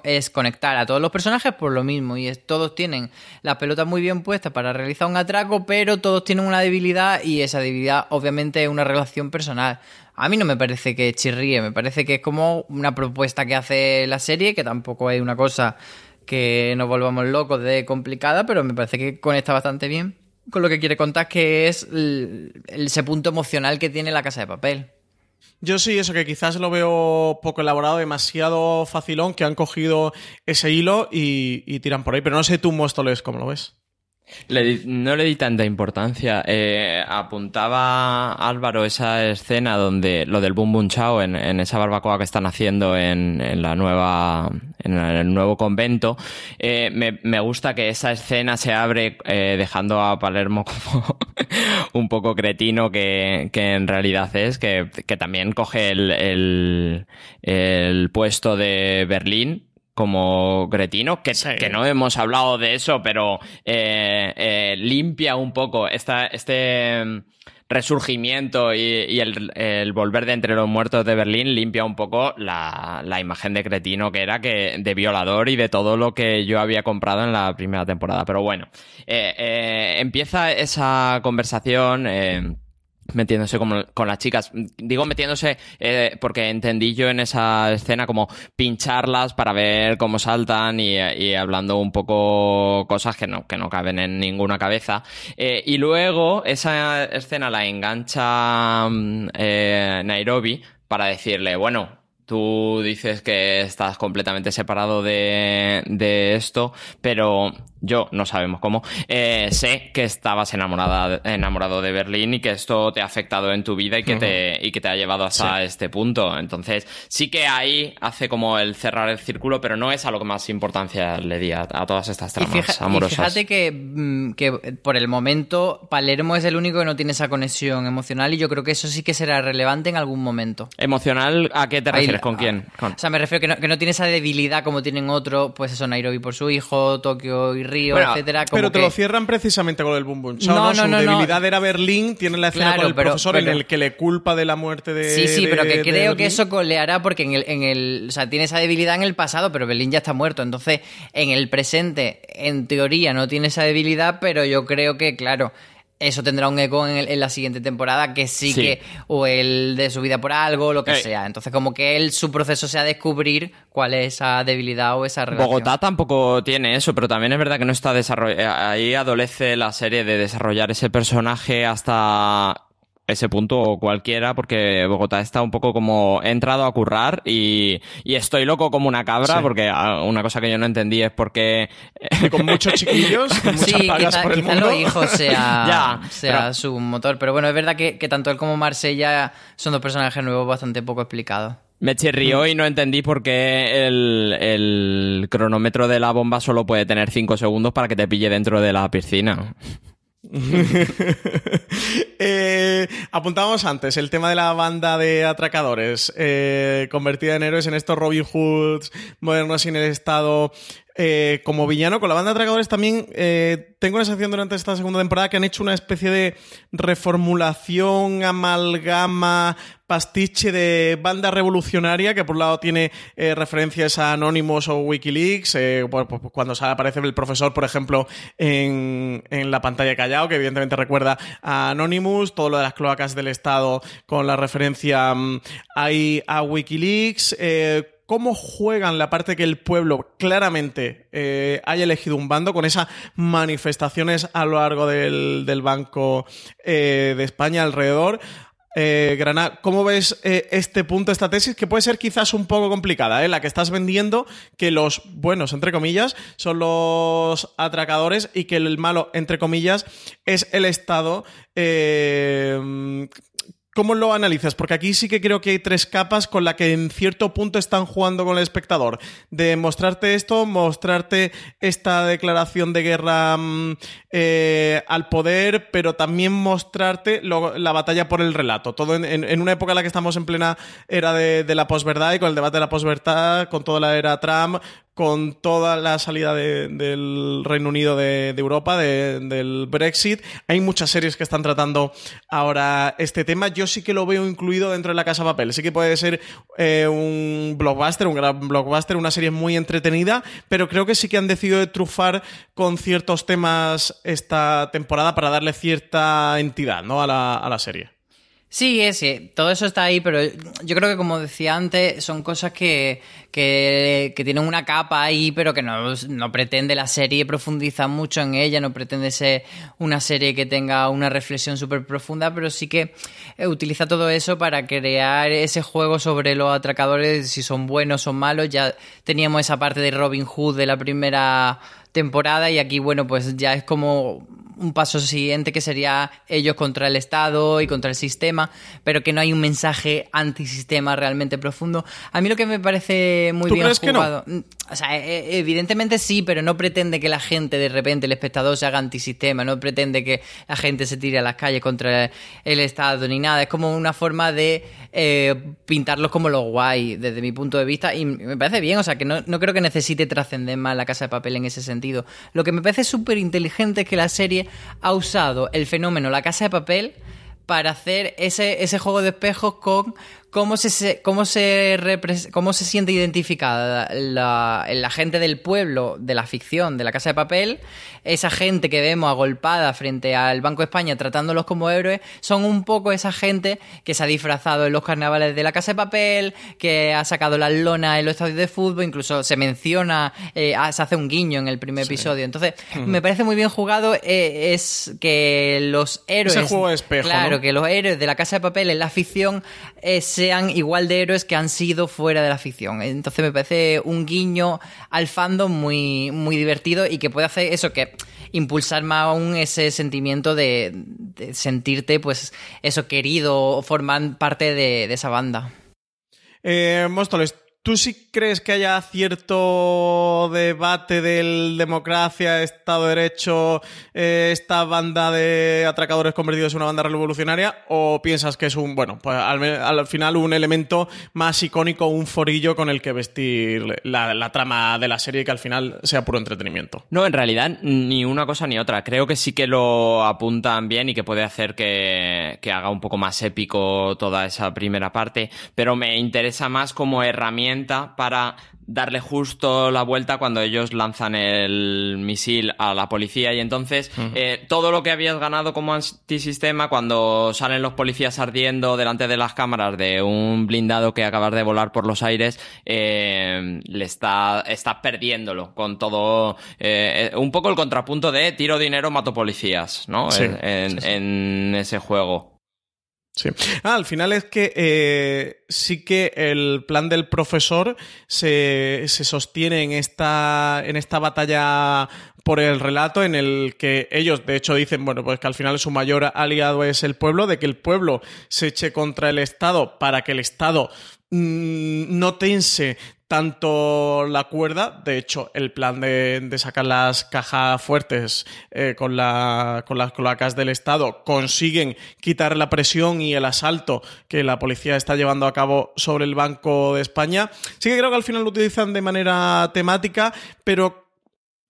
es conectar a todos los personajes por lo mismo y todos tienen la pelota muy bien puesta para realizar un atraco, pero todos tienen una debilidad y esa debilidad obviamente es una relación personal. A mí no me parece que chirríe, me parece que es como una propuesta que hace la serie, que tampoco es una cosa que nos volvamos locos de complicada, pero me parece que conecta bastante bien con lo que quiere contar, que es ese punto emocional que tiene la casa de papel. Yo sí, eso que quizás lo veo poco elaborado, demasiado facilón, que han cogido ese hilo y, tiran por ahí. Pero no sé tú, Móstoles, cómo lo ves. No le di tanta importancia. Eh, apuntaba Álvaro esa escena donde lo del Boom Boom Chao en, esa barbacoa que están haciendo en, la nueva en el nuevo convento. Eh, me, gusta que esa escena se abre eh, dejando a Palermo [laughs] como un poco cretino que, en realidad es, que, también coge el, puesto de Berlín como cretino, que, que, no hemos hablado de eso, pero eh, limpia un poco esta, este resurgimiento y, el, volver de entre los muertos de Berlín limpia un poco la, imagen de cretino que era que de violador y de todo lo que yo había comprado en la primera temporada. Pero bueno, eh, eh, empieza esa conversación. Metiéndose con, con, las chicas. Digo metiéndose eh, porque entendí yo en esa escena como pincharlas para ver cómo saltan y, hablando un poco cosas que no, que no caben en ninguna cabeza. Eh, y luego esa escena la engancha mm, eh, Nairobi para decirle, bueno, tú dices que estás completamente separado de, de esto, pero yo, no sabemos cómo, eh, sé que estabas enamorada, enamorado de Berlín y que esto te ha afectado en tu vida y que, te, y que te ha llevado hasta este punto. Entonces, sí que ahí hace como el cerrar el círculo, pero no es a lo que más importancia le di a, todas estas tramas amorosas. fíjate que, mm, que por el momento Palermo es el único que no tiene esa conexión emocional y yo creo que eso sí que será relevante en algún momento. ¿Emocional? ¿A qué te refieres? ¿Con quién? O sea, me refiero que no, que no tiene esa debilidad como tienen otros, pues eso, Nairobi por su hijo, Tokio y etcétera. pero te lo cierran precisamente con el Boom Boom No, no, no, Su debilidad era Berlín, tiene la escena con el profesor en el que le culpa de la muerte de. Sí, sí, pero que creo que eso coleará porque en el, en el. O sea, tiene esa debilidad en el pasado, pero Berlín ya está muerto. Entonces, en el presente, en teoría, no tiene esa debilidad, pero yo creo que, claro eso tendrá un eco en, la siguiente temporada que sí, que o el de su vida por algo lo que sea. Entonces como que él su proceso sea descubrir cuál es esa debilidad o esa relación. Bogotá tampoco tiene eso pero también es verdad que no está desarrollado ahí adolece la serie de desarrollar ese personaje hasta ese punto o cualquiera, porque Bogotá está un poco como he entrado a currar y, estoy loco como una cabra, porque ah, una cosa que yo no entendí es por qué. con muchos [laughs] chiquillos, con muchas sí, pagas por el los [laughs] hijos sea, sea su motor, pero bueno, es verdad que, tanto él como Marsella son dos personajes nuevos bastante poco explicados. Me chirrió y no entendí por qué el, el cronómetro de la bomba solo puede tener 5 segundos para que te pille dentro de la piscina. [laughs] eh, apuntábamos antes el tema de la banda de atracadores eh, convertida en héroes en estos Robin Hoods modernos en el estado eh, como villano. Con la banda de atracadores también eh, tengo la sensación durante esta segunda temporada que han hecho una especie de reformulación, amalgama, pastiche de banda revolucionaria que por un lado tiene eh, referencias a Anonymous o Wikileaks, eh, pues, cuando aparece el profesor, por ejemplo, en, en la pantalla callado, que evidentemente recuerda a Anonymous, todo lo de las cloacas del Estado con la referencia mm, ahí a Wikileaks, eh, cómo juegan la parte que el pueblo claramente eh, haya elegido un bando con esas manifestaciones a lo largo del, del Banco eh, de España alrededor. Eh, Granada, ¿cómo ves este punto, esta tesis que puede ser quizás un poco complicada, eh? la que estás vendiendo que los buenos, entre comillas, son los atracadores y que el malo, entre comillas, es el Estado? ¿Cómo lo analizas? Porque aquí sí que creo que hay tres capas con la que en cierto punto están jugando con el espectador. De mostrarte esto, mostrarte esta declaración de guerra mm, eh, al poder, pero también mostrarte la batalla por el relato. Todo en una época en la que estamos en plena era de, de la posverdad y con el debate de la posverdad, con toda la era Trump, con toda la salida de- del Reino Unido de, Europa, de- del Brexit. Hay muchas series que están tratando ahora este tema. Yo sí que lo veo incluido dentro de la Casa Papel. Sí que puede ser eh, un blockbuster, un gran blockbuster, una serie muy entretenida, pero creo que sí que han decidido trufar con ciertos temas esta temporada para darle cierta entidad ¿no? a la serie. Sí, es, sí, todo eso está ahí, pero yo creo que como decía antes, son cosas que, que, que tienen una capa ahí, pero que no, no pretende la serie profundizar mucho en ella, no pretende ser una serie que tenga una reflexión súper profunda, pero sí que eh, utiliza todo eso para crear ese juego sobre los atracadores, si son buenos o malos. Ya teníamos esa parte de Robin Hood de la primera temporada y aquí, bueno, pues ya es como un paso siguiente que sería ellos contra el Estado y contra el sistema, pero que no hay un mensaje antisistema realmente profundo. A mí lo que me parece muy ¿Tú bien crees que no? jugado, mm, o sea, e- evidentemente sí, pero no pretende que la gente de repente, el espectador, se haga antisistema, no pretende que la gente se tire a las calles contra el Estado ni nada. Es como una forma de eh, pintarlos como los guay, desde mi punto de vista, y me parece bien, o sea, que no, no creo que necesite trascender más la casa de papel en ese sentido. Lo que me parece súper inteligente es que la serie ha usado el fenómeno la casa de papel para hacer ese, ese juego de espejos con cómo se, se- cómo se, cómo se siente identificada la, la gente del pueblo de la ficción de la Casa de Papel, esa gente que vemos agolpada frente al Banco de España tratándolos como héroes, son un poco esa gente que se ha disfrazado en los carnavales de la Casa de Papel, que ha sacado las lonas en los estadios de fútbol, incluso se menciona, eh, se hace un guiño en el primer episodio. Entonces, Ujú. me parece muy bien jugado, eh, es que los héroes... Ese juego de espejo, Claro, ¿no? que los héroes de la Casa de Papel en la ficción eh, sean igual de héroes que han sido fuera de la ficción. Entonces me parece un guiño al fandom muy, muy divertido y que puede hacer eso, que impulsar más aún ese sentimiento de, sentirte, pues, eso querido formar parte de, esa banda. Eh, ¿tú sí crees que haya cierto debate del democracia, Estado de Derecho, eh, esta banda de atracadores convertidos en una banda revolucionaria? ¿O piensas que es un, bueno, pues al, final un elemento más icónico, un forillo con el que vestir la, la trama de la serie y que al final sea puro entretenimiento? No, en realidad ni una cosa ni otra. Creo que sí que lo apuntan bien y que puede hacer que, que haga un poco más épico toda esa primera parte, pero me interesa más como herramienta para darle justo la vuelta cuando ellos lanzan el misil a la policía. Y entonces eh, todo lo que habías ganado como antisistema cuando salen los policías ardiendo delante de las cámaras de un blindado que acabas de volar por los aires eh, le está estás perdiéndolo con todo eh, un poco el contrapunto de tiro dinero mato policías no Sí, en, en- sí, sí. en ese juego Sí. Ah, al final es que eh, sí que el plan del profesor se, se sostiene en esta, en esta batalla por el relato en el que ellos de hecho dicen, bueno, pues que al final su mayor aliado es el pueblo, de que el pueblo se eche contra el Estado para que el Estado no tense tanto la cuerda, de hecho, el plan de, sacar las cajas fuertes eh, con, con las cloacas del Estado consiguen quitar la presión y el asalto que la policía está llevando a cabo sobre el Banco de España. Sí que creo que al final lo utilizan de manera temática, pero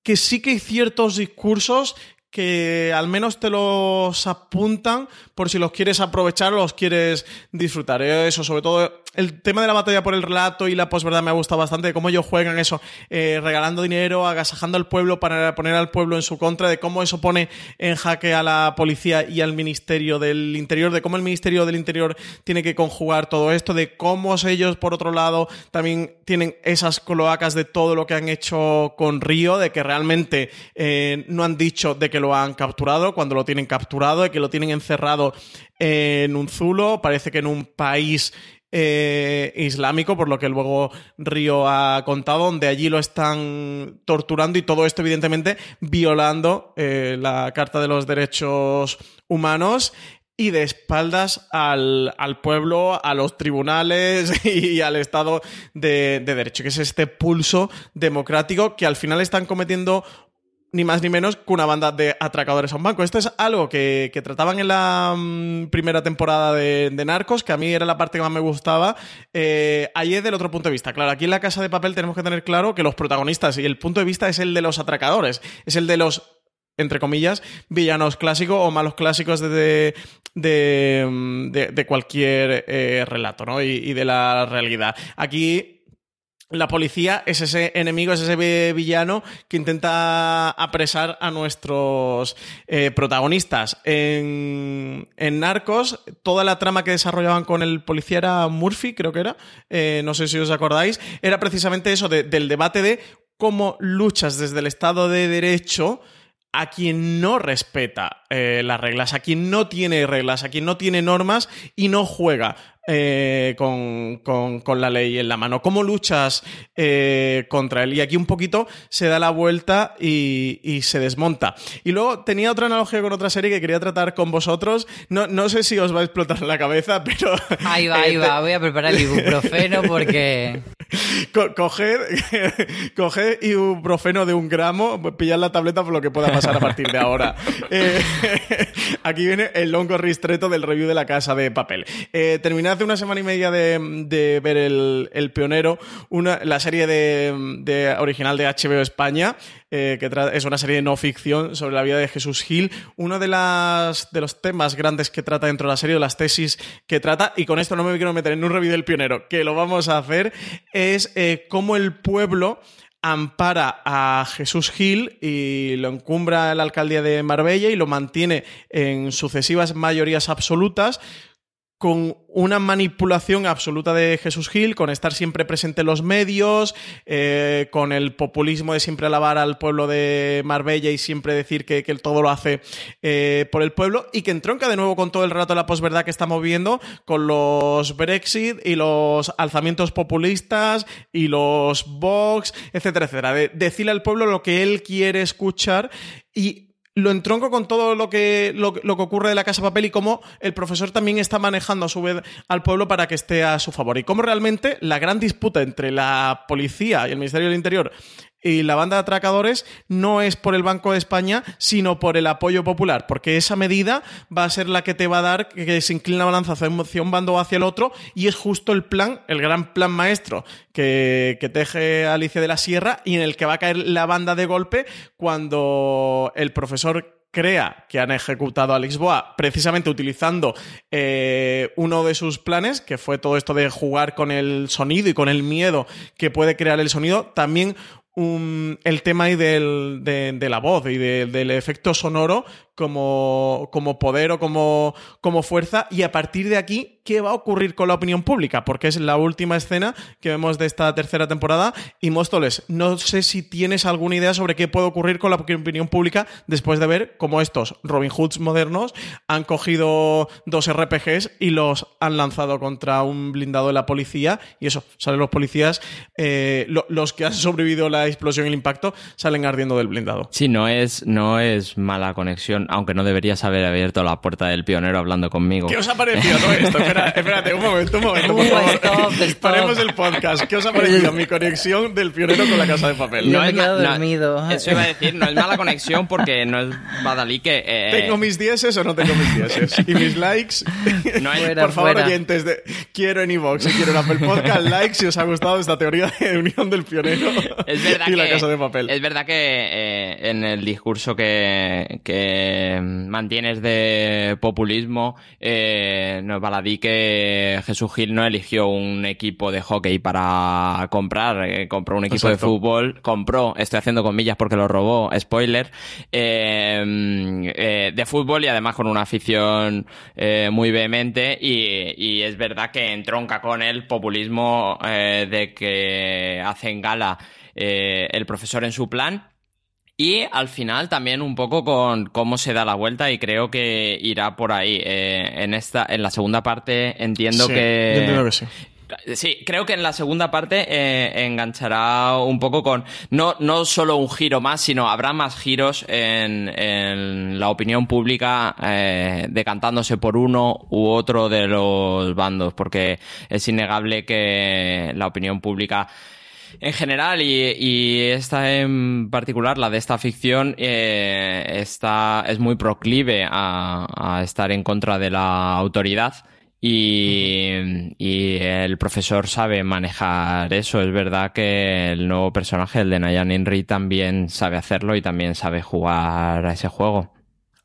que sí que hay ciertos discursos que al menos te los apuntan por si los quieres aprovechar o los quieres disfrutar. Eh, eso, sobre todo, el tema de la batalla por el relato y la posverdad me ha gustado bastante, de cómo ellos juegan eso, eh, regalando dinero, agasajando al pueblo para poner al pueblo en su contra, de cómo eso pone en jaque a la policía y al Ministerio del Interior, de cómo el Ministerio del Interior tiene que conjugar todo esto, de cómo ellos, por otro lado, también tienen esas cloacas de todo lo que han hecho con Río, de que realmente eh, no han dicho de que lo han capturado, cuando lo tienen capturado, de que lo tienen encerrado en un zulo, parece que en un país eh, islámico, por lo que luego Río ha contado, donde allí lo están torturando y todo esto evidentemente violando eh, la Carta de los Derechos Humanos y de espaldas al, pueblo, a los tribunales [laughs] y al Estado de, de, Derecho, que es este pulso democrático que al final están cometiendo ni más ni menos que una banda de atracadores a un banco. Esto es algo que, trataban en la mm, primera temporada de, Narcos, que a mí era la parte que más me gustaba. Eh, ahí es del otro punto de vista. Claro, aquí en la Casa de Papel tenemos que tener claro que los protagonistas y el punto de vista es el de los atracadores, es el de los entre comillas, villanos clásicos o malos clásicos de, de, mm, cualquier eh, relato, ¿no? Y, y, de la realidad. Aquí la policía es ese enemigo, es ese villano que intenta apresar a nuestros eh, protagonistas. En, Narcos, toda la trama que desarrollaban con el policía era Murphy, creo que era, eh, no sé si os acordáis, era precisamente eso del debate de cómo luchas desde el Estado de Derecho a quien no respeta eh, las reglas, a quien no tiene reglas, a quien no tiene normas y no juega eh, con, con, la ley en la mano. ¿Cómo luchas eh, contra él? Y aquí un poquito se da la vuelta y, y, se desmonta. Y luego tenía otra analogía con otra serie que quería tratar con vosotros. No, no sé si os va a explotar la cabeza, [laughs] pero... Ahí va, ahí va. [laughs] Voy a preparar el ibuprofeno porque... coged, [laughs] coged ibuprofeno de un gramo, pillad la tableta por lo que pueda pasar a partir de ahora. [laughs] Eh, [laughs] aquí viene el longo ristreto del review de la casa de papel. Eh, terminé hace una semana y media de, ver el, Pionero, una, la serie de, original de HBO España, eh, que es una serie de no ficción sobre la vida de Jesús Gil. Uno de, los temas grandes que trata dentro de la serie, de las tesis que trata, y con esto no me quiero meter en un review del Pionero, que lo vamos a hacer, es eh, cómo el pueblo ampara a Jesús Gil y lo encumbra en la alcaldía de Marbella y lo mantiene en sucesivas mayorías absolutas con una manipulación absoluta de Jesús Gil, con estar siempre presente en los medios, eh, con el populismo de siempre alabar al pueblo de Marbella y siempre decir que, todo lo hace eh, por el pueblo, y que entronca de nuevo con todo el relato de la posverdad que estamos viendo, con los Brexit y los alzamientos populistas y los Vox, etcétera, etcétera. De, decirle al pueblo lo que él quiere escuchar y lo entronco con todo lo que, lo, que ocurre de la Casa Papel y cómo el profesor también está manejando a su vez al pueblo para que esté a su favor. Y cómo realmente la gran disputa entre la policía y el Ministerio del Interior y la banda de atracadores no es por el Banco de España, sino por el apoyo popular, porque esa medida va a ser la que te va a dar que se inclina la balanza hacia un bando o hacia el otro, y es justo el plan, el gran plan maestro que, teje Alicia de la Sierra y en el que va a caer la banda de golpe cuando el profesor crea que han ejecutado a Lisboa precisamente utilizando eh, uno de sus planes, que fue todo esto de jugar con el sonido y con el miedo que puede crear el sonido, también el tema ahí del, de, la voz y del efecto sonoro como, como poder o como, como fuerza y a partir de aquí, ¿qué va a ocurrir con la opinión pública? Porque es la última escena que vemos de esta tercera temporada y Móstoles, no sé si tienes alguna idea sobre qué puede ocurrir con la opinión pública después de ver cómo estos Robin Hoods modernos han cogido dos RPGs y los han lanzado contra un blindado de la policía y eso, salen los policías, eh, los que han sobrevivido la explosión y el impacto, salen ardiendo del blindado. Sí, no es, no es mala conexión aunque no deberías haber abierto la puerta del pionero hablando conmigo. ¿Qué os ha parecido todo esto? Espera, [laughs] espérate, un momento, un momento, por favor. Paremos el podcast. ¿Qué os ha parecido mi conexión del pionero con la casa de papel? No, me he quedado dormido. Eso iba a decir, no es mala conexión porque no es Badalí que... Eh, ¿Tengo mis dieces o no tengo mis dieces? [laughs] ¿Y mis likes? No hay, por favor, oyentes, de, quiero en iVoox y quiero en Apple Podcast, like si os ha gustado esta teoría de unión del pionero es verdad y que, la casa de papel. Es verdad que eh, en el discurso que, que mantienes de populismo, eh, nos baladí que Jesús Gil no eligió un equipo de hockey para comprar, eh, compró un equipo Exacto. de fútbol, compró, estoy haciendo comillas porque lo robó, spoiler, eh, eh, de fútbol y además con una afición eh, muy vehemente y, y es verdad que entronca con el populismo eh, de que hacen gala eh, el profesor en su plan y al final también un poco con cómo se da la vuelta y creo que irá por ahí. Eh, en esta, en la segunda parte entiendo Sí, que. yo que sí. Sí, creo que en la segunda parte eh, enganchará un poco con no, no solo un giro más, sino habrá más giros en, en la opinión pública eh, decantándose por uno u otro de los bandos, porque es innegable que la opinión pública en general y, y esta en particular, la de esta ficción, eh, está, es muy proclive a, a estar en contra de la autoridad. Y, y el profesor sabe manejar eso. Es verdad que el nuevo personaje, el de Nayan Inri, también sabe hacerlo y también sabe jugar a ese juego.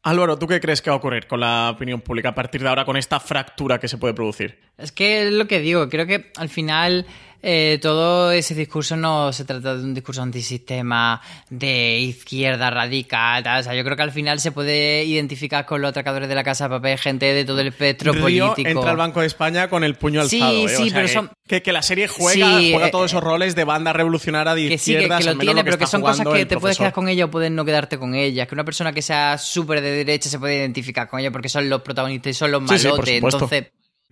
Álvaro, ¿tú qué crees que va a ocurrir con la opinión pública a partir de ahora con esta fractura que se puede producir? Es que es lo que digo, creo que al final eh, todo ese discurso no se trata de un discurso antisistema de izquierda radical, tal. O sea, yo creo que al final se puede identificar con los atracadores de la casa de papel, gente de todo el espectro Río político. entra al Banco de España con el puño Sí, alzado. ¿eh? sí, O sea, pero que, son- que, que la serie juega, Sí, juega eh, todos esos roles de banda revolucionaria de que sí, que, que lo tiene, lo pero que son cosas que te puedes quedar con ella o puedes no quedarte con ella. Que una persona que sea súper de derecha se puede identificar con ella porque son los protagonistas y son los Sí, malotes. sí. Entonces,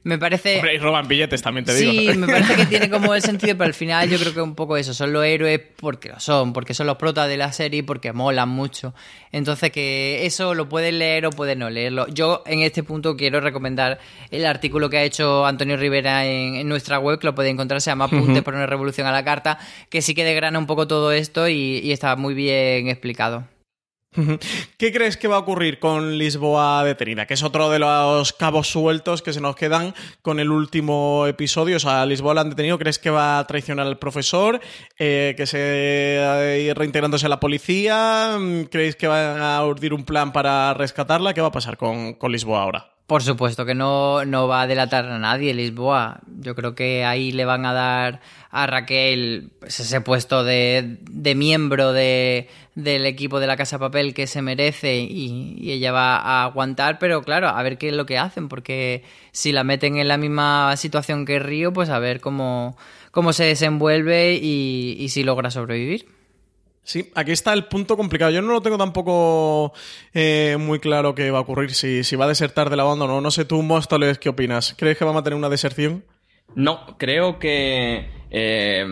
me parece. Hombre, y roban billetes, también te Sí, digo. me parece que [laughs] tiene como el sentido, pero al final yo creo que un poco eso, son los héroes porque lo son, porque son los protas de la serie y porque molan mucho. Entonces que eso lo puedes leer o puedes no leerlo. Yo en este punto quiero recomendar el artículo que ha hecho Antonio Rivera en, en nuestra web, que lo podéis encontrar, se llama Apuntes por una revolución a la carta, que sí que degrana un poco todo esto y, y está muy bien explicado. ¿Qué crees que va a ocurrir con Lisboa detenida? Que es otro de los cabos sueltos que se nos quedan con el último episodio. O sea, Lisboa la han detenido. ¿Crees que va a traicionar al profesor? Eh, ¿Que se eh, reintegrándose a la policía? Mm, ¿Creéis que van a urdir un plan para rescatarla? ¿Qué va a pasar con, con Lisboa ahora? Por supuesto que no, no va a delatar a nadie Lisboa. Yo creo que ahí le van a dar a Raquel pues, ese puesto de, de miembro de, del equipo de la Casa Papel que se merece y, ella va a aguantar, pero claro, a ver qué es lo que hacen, porque si la meten en la misma situación que Río, pues a ver cómo, cómo se desenvuelve y si logra sobrevivir. Sí, aquí está el punto complicado. Yo no lo tengo tampoco eh, muy claro qué va a ocurrir, si, si va a desertar de la banda o no. No sé tú, Móstoles, ¿qué opinas? ¿Crees que va a mantener una deserción? No, creo que eh,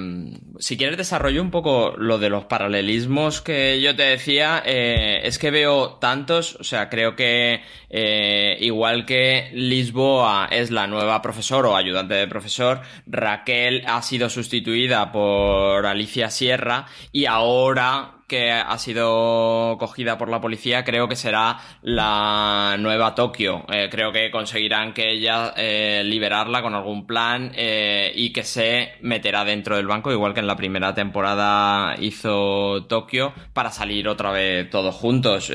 si quieres desarrollo un poco lo de los paralelismos que yo te decía, eh, es que veo tantos, o sea, creo que eh, igual que Lisboa es la nueva profesor o ayudante de profesor, Raquel ha sido sustituida por Alicia Sierra y ahora que ha sido cogida por la policía, creo que será la nueva Tokio. Eh, creo que conseguirán que ella eh, liberarla con algún plan eh, y que se meterá dentro del banco, igual que en la primera temporada hizo Tokio, para salir otra vez todos juntos.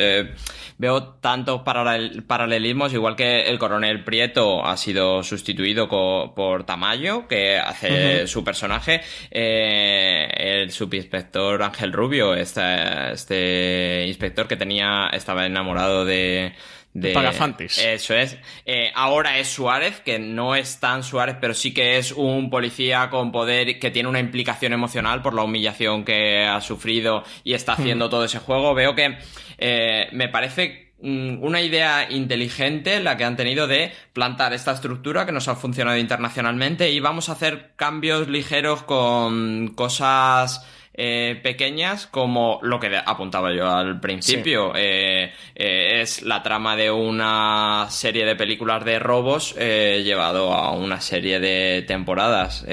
Veo tantos paralel- paralelismos, igual que el coronel Prieto ha sido sustituido por Tamayo, que hace su personaje. El subinspector Ángel Rubio, este, este inspector que tenía, estaba enamorado de. de Pagafantis. Eso es. Eh, ahora es Suárez, que no es tan Suárez, pero sí que es un policía con poder que tiene una implicación emocional por la humillación que ha sufrido y está haciendo Hmm. todo ese juego. Veo que eh, me parece mm, una idea inteligente la que han tenido de plantar esta estructura que nos ha funcionado internacionalmente y vamos a hacer cambios ligeros con cosas eh, pequeñas como lo que apuntaba yo al principio. Eh, eh, es la trama de una serie de películas de robos llevado a una serie de temporadas.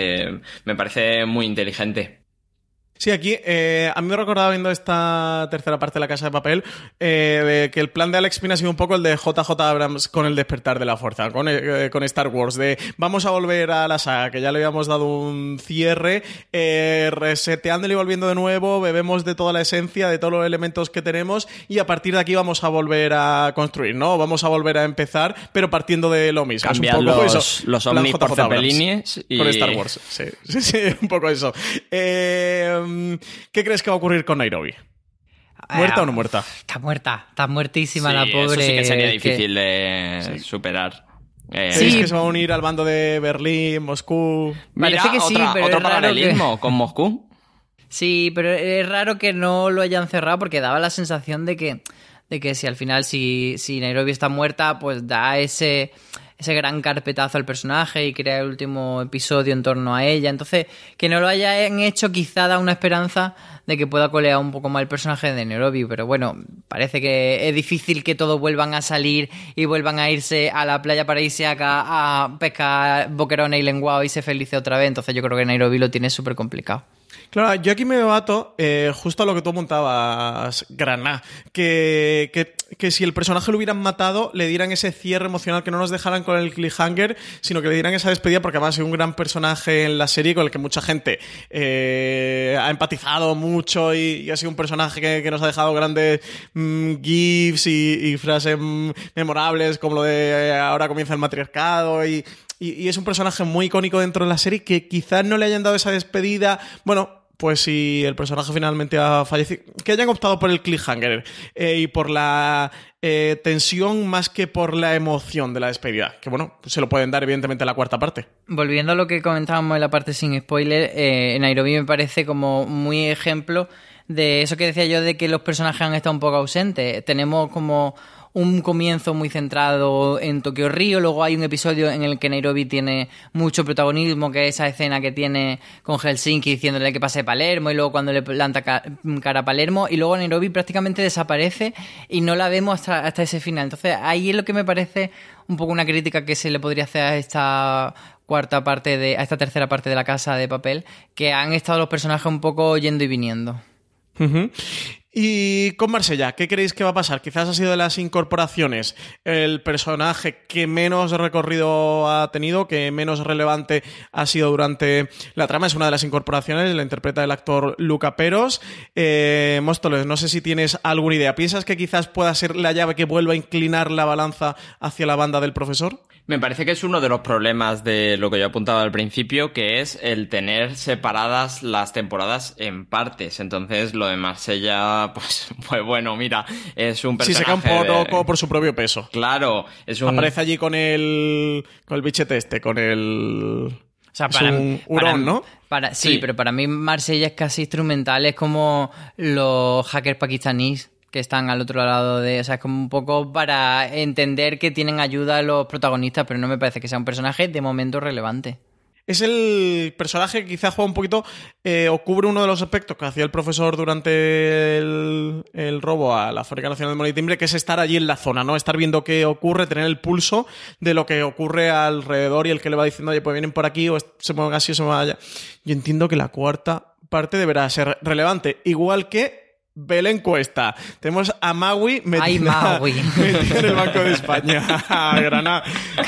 me parece muy inteligente. Sí, aquí eh, a mí me recordaba viendo esta tercera parte de La Casa de Papel eh, que el plan de Alex Pina ha sido un poco el de JJ Abrams con el despertar de la fuerza, con, eh, con Star Wars, de vamos a volver a la saga, que ya le habíamos dado un cierre, eh, reseteándole y volviendo de nuevo, bebemos de toda la esencia, de todos los elementos que tenemos y a partir de aquí vamos a volver a construir, ¿no? Vamos a volver a empezar, pero partiendo de lo mismo. Es un poco los, eso, los ovnis por y... Con Star Wars, sí, [laughs] sí, sí, un poco eso. Eh Em, ¿Qué crees que va a ocurrir con Nairobi? ¿Muerta o no muerta? Está muerta, está muertísima la pobre. Eso sí que sería difícil de superar. Eh, sí. que se va a unir al bando de Berlín, Moscú? Parece que sí, pero otro paralelismo con Moscú. Sí, pero es raro que no lo hayan cerrado porque daba la sensación de que, de que si al final, si, si Nairobi está muerta, pues da ese ese gran carpetazo al personaje y crea el último episodio en torno a ella. Entonces, que no lo hayan hecho quizá da una esperanza de que pueda colear un poco más el personaje de Nairobi, pero bueno, parece que es difícil que todos vuelvan a salir y vuelvan a irse a la playa paradisíaca a pescar boquerones y lenguado y se felice otra vez, entonces yo creo que Nairobi lo tiene súper complicado. Claro, yo aquí me debato eh, justo a lo que tú montabas, Graná, que, que, si el personaje lo hubieran matado, le dieran ese cierre emocional, que no nos dejaran con el cliffhanger, sino que le dieran esa despedida, porque además es un gran personaje en la serie con el que mucha gente eh, ha empatizado mucho y, ha sido un personaje que, nos ha dejado grandes mm, gifs y, frases mm, memorables, como lo de eh, ahora comienza el matriarcado y y, es un personaje muy icónico dentro de la serie que quizás no le hayan dado esa despedida. Bueno, pues si el personaje finalmente ha fallecido, que hayan optado por el cliffhanger eh, y por la eh, tensión más que por la emoción de la despedida, que bueno, se lo pueden dar evidentemente en la cuarta parte. Volviendo a lo que comentábamos en la parte sin spoiler, eh, Nairobi me parece como muy ejemplo de eso que decía yo de que los personajes han estado un poco ausentes. Tenemos como un comienzo muy centrado en Tokio Río, luego hay un episodio en el que Nairobi tiene mucho protagonismo, que es esa escena que tiene con Helsinki diciéndole que pase Palermo y luego cuando le planta cara a Palermo y luego Nairobi prácticamente desaparece y no la vemos hasta, hasta ese final. Entonces ahí es lo que me parece un poco una crítica que se le podría hacer a esta cuarta parte de a esta tercera parte de la casa de papel que han estado los personajes un poco yendo y viniendo. Y con Marsella, ¿qué creéis que va a pasar? Quizás ha sido de las incorporaciones el personaje que menos recorrido ha tenido, que menos relevante ha sido durante la trama. Es una de las incorporaciones, la interpreta el actor Luca Peros. Eh, Móstoles, no sé si tienes alguna idea. ¿Piensas que quizás pueda ser la llave que vuelva a inclinar la balanza hacia la banda del profesor? Me parece que es uno de los problemas de lo que yo apuntaba al principio, que es el tener separadas las temporadas en partes. Entonces, lo de Marsella, [laughs] pues, pues bueno, mira, es un personaje... Sí, se cae un poco por su propio peso. Claro, es un... Aparece allí con el... con el bichete este, con el... O sea, para, un hurón, ¿no? Para, sí, pero para mí Marsella es casi instrumental, es como los hackers pakistaníes que están al otro lado de. O sea, es como un poco para entender que tienen ayuda los protagonistas, pero no me parece que sea un personaje de momento relevante. Es el personaje que quizá juega un poquito eh, o cubre uno de los aspectos que hacía el profesor durante el, robo a la Fábrica Nacional de Monitimbre, que es estar allí en la zona, ¿no? Estar viendo qué ocurre, tener el pulso de lo que ocurre alrededor y el que le va diciendo, oye, pues vienen por aquí o se mueven así o se mueven allá. Yo entiendo que la cuarta parte deberá ser relevante. Igual que Ve la encuesta. Tenemos a Maui metida, [laughs] en el Banco de España. [laughs] Granada.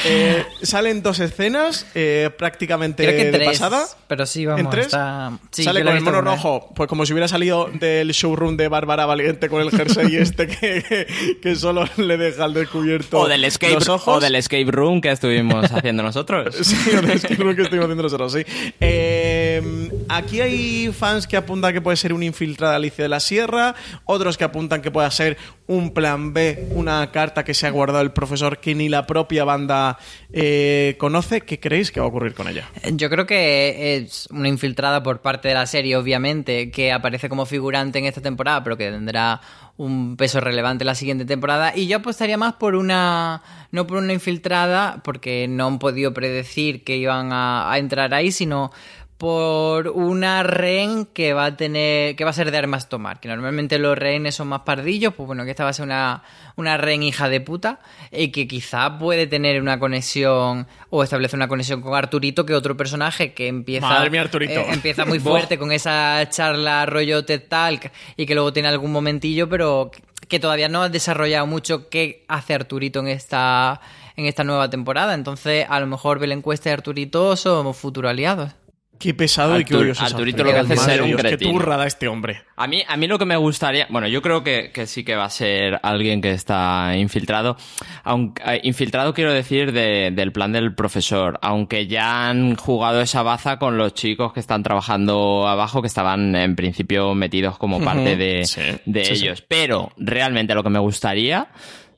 Eh, salen dos escenas eh, prácticamente de pasada. Pero sí, vamos. ¿En tres? Sale con el mono rojo, pues como si hubiera salido del showroom de Bárbara Valiente con el jersey [laughs] este que, que, solo le deja al descubierto o del escape, los ojos. O del escape room que estuvimos haciendo nosotros. sí, o del escape room que estuvimos haciendo nosotros, sí. Eh, aquí hay fans que apuntan que puede ser un infiltrado Alicia de la Sierra otros que apuntan que pueda ser un plan B, una carta que se ha guardado el profesor que ni la propia banda eh, conoce. ¿Qué creéis que va a ocurrir con ella? Yo creo que es una infiltrada por parte de la serie, obviamente, que aparece como figurante en esta temporada, pero que tendrá un peso relevante la siguiente temporada. Y yo apostaría más por una. No por una infiltrada, porque no han podido predecir que iban a entrar ahí, sino por una rehén que va a tener que va a ser de armas tomar que normalmente los rehenes son más pardillos pues bueno que esta va a ser una, una rehén hija de puta y que quizá puede tener una conexión o establece una conexión con Arturito que otro personaje que empieza Madre mía, Arturito. eh, empieza muy [laughs] fuerte con esa charla rollo TED Talk y que luego tiene algún momentillo pero que todavía no ha desarrollado mucho qué hace Arturito en esta en esta nueva temporada. Entonces a lo mejor Belén Cuesta y Arturito son futuros aliados Qué pesado y qué odioso Arturito lo que hace es ser un Dios, Qué cretino. turra da este hombre. A mí, a mí lo que me gustaría, bueno, yo creo que, que sí que va a ser alguien que está infiltrado. Aunque, eh, infiltrado quiero decir de- del plan del profesor, aunque ya han jugado esa baza con los chicos que están trabajando abajo, que estaban en principio metidos como parte de, Sí, de sí, sí. ellos. Pero realmente lo que me gustaría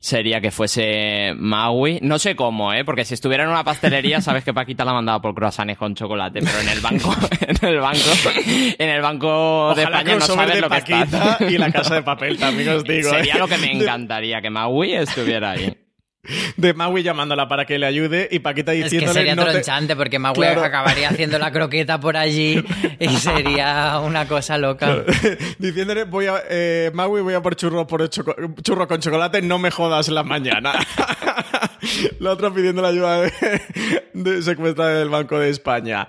sería que fuese Maui. No sé cómo, ¿eh? Porque si estuviera en una pastelería, [laughs] sabes que Paquita la mandaba por croissants con chocolate, pero en el banco, [laughs] en el banco, en el banco de Ojalá España no sabes de lo que Paquita está. y la casa de papel también os digo. Sería ¿eh? lo que me [laughs] encantaría, que Maui estuviera ahí. De Maui llamándola para que le ayude y Paquita Es que diciéndole sería no te- tronchante porque Maui Claro. acabaría haciendo la croqueta por allí y [laughs] sería una cosa loca. [laughs] diciéndole voy a eh, Maui voy a por churro por churro con chocolate no me jodas en la mañana [laughs] la otra pidiendo la ayuda de, de secuestrar del Banco de España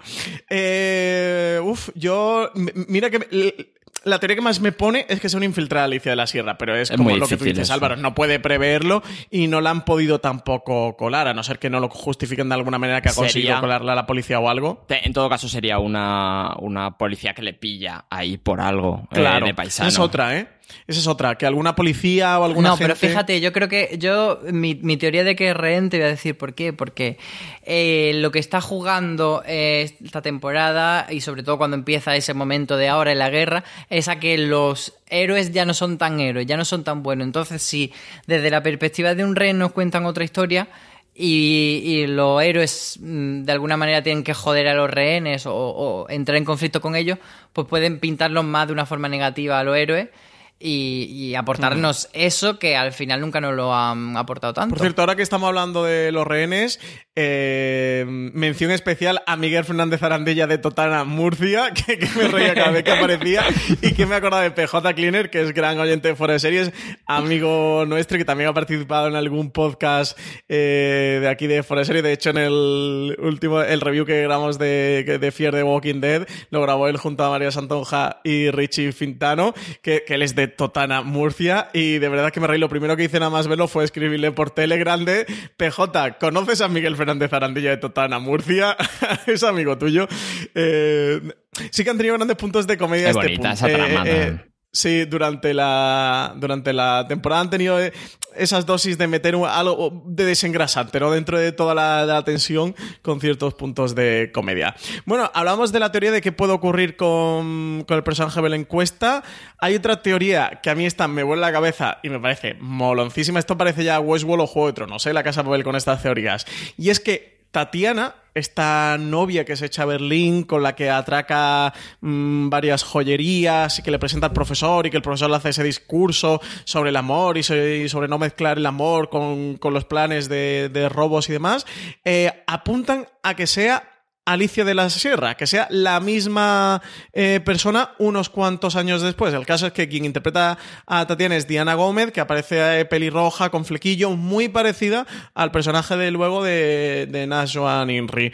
eh, uf yo mira que la teoría que más me pone es que sea una infiltrada Alicia de la Sierra, pero es, Es como lo que tú dices, eso. Álvaro, no puede preverlo y no la han podido tampoco colar, a no ser que no lo justifiquen de alguna manera que ha conseguido colarla a la policía o algo. En todo caso sería una, una policía que le pilla ahí por algo eh, Claro, de paisano. esa es otra, ¿eh? Esa es otra, que alguna policía o alguna No, gente... pero fíjate, yo creo que yo, mi, mi teoría de que es rehén, te voy a decir por qué. Porque eh, lo que está jugando eh, esta temporada, y sobre todo cuando empieza ese momento de ahora en la guerra, es a que los héroes ya no son tan héroes, ya no son tan buenos. Entonces, si desde la perspectiva de un rehén nos cuentan otra historia, y, y los héroes mm, de alguna manera tienen que joder a los rehenes o, o entrar en conflicto con ellos, pues pueden pintarlos más de una forma negativa a los héroes y, y aportarnos eso que al final nunca nos lo han aportado tanto. Por cierto, ahora que estamos hablando de los rehenes, eh, mención especial a Miguel Fernández Arandella de Totana, Murcia, [laughs] que, que me reía cada vez que aparecía y que me acordaba de PJ Cleaner, que es gran oyente de Fuera de Series, amigo nuestro que también ha participado en algún podcast eh, de aquí de Fuera de Series. De hecho, en el último, el review que grabamos de, de Fear the Walking Dead, lo grabó él junto a María Santonja y Richie Fintano, que, que él es de Totana, Murcia, y de verdad que me reí. Lo primero que hice nada más verlo fue escribirle por Telegram de PJ, ¿conoces a Miguel Fernández Arandilla de Totana, Murcia? [laughs] es amigo tuyo. Eh, sí que han tenido grandes puntos de comedia Es este bonita esa trama también. Sí, durante la, durante la temporada han tenido eh, esas dosis de meter algo de desengrasante, ¿no? Dentro de toda la, la tensión con ciertos puntos de comedia. Bueno, hablamos de la teoría de qué puede ocurrir con, con el personaje de la encuesta. Hay otra teoría que a mí esta me vuelve la cabeza y me parece moloncísima. Esto parece ya Westworld o Juego de Tronos, ¿eh? La Casa Papel con estas teorías. Y es que Tatiana, esta novia que se echa a Berlín, con la que atraca mm, varias joyerías y que le presenta al profesor y que el profesor le hace ese discurso sobre el amor y, so- y sobre no mezclar el amor con, con los planes de, de robos y demás, eh, apuntan a que sea Alicia de la Sierra, que sea la misma eh, persona unos cuantos años después. El caso es que quien interpreta a Tatiana es Diana Gómez, que aparece eh, pelirroja, con flequillo, muy parecida al personaje de luego de, de Nash Joan Inri.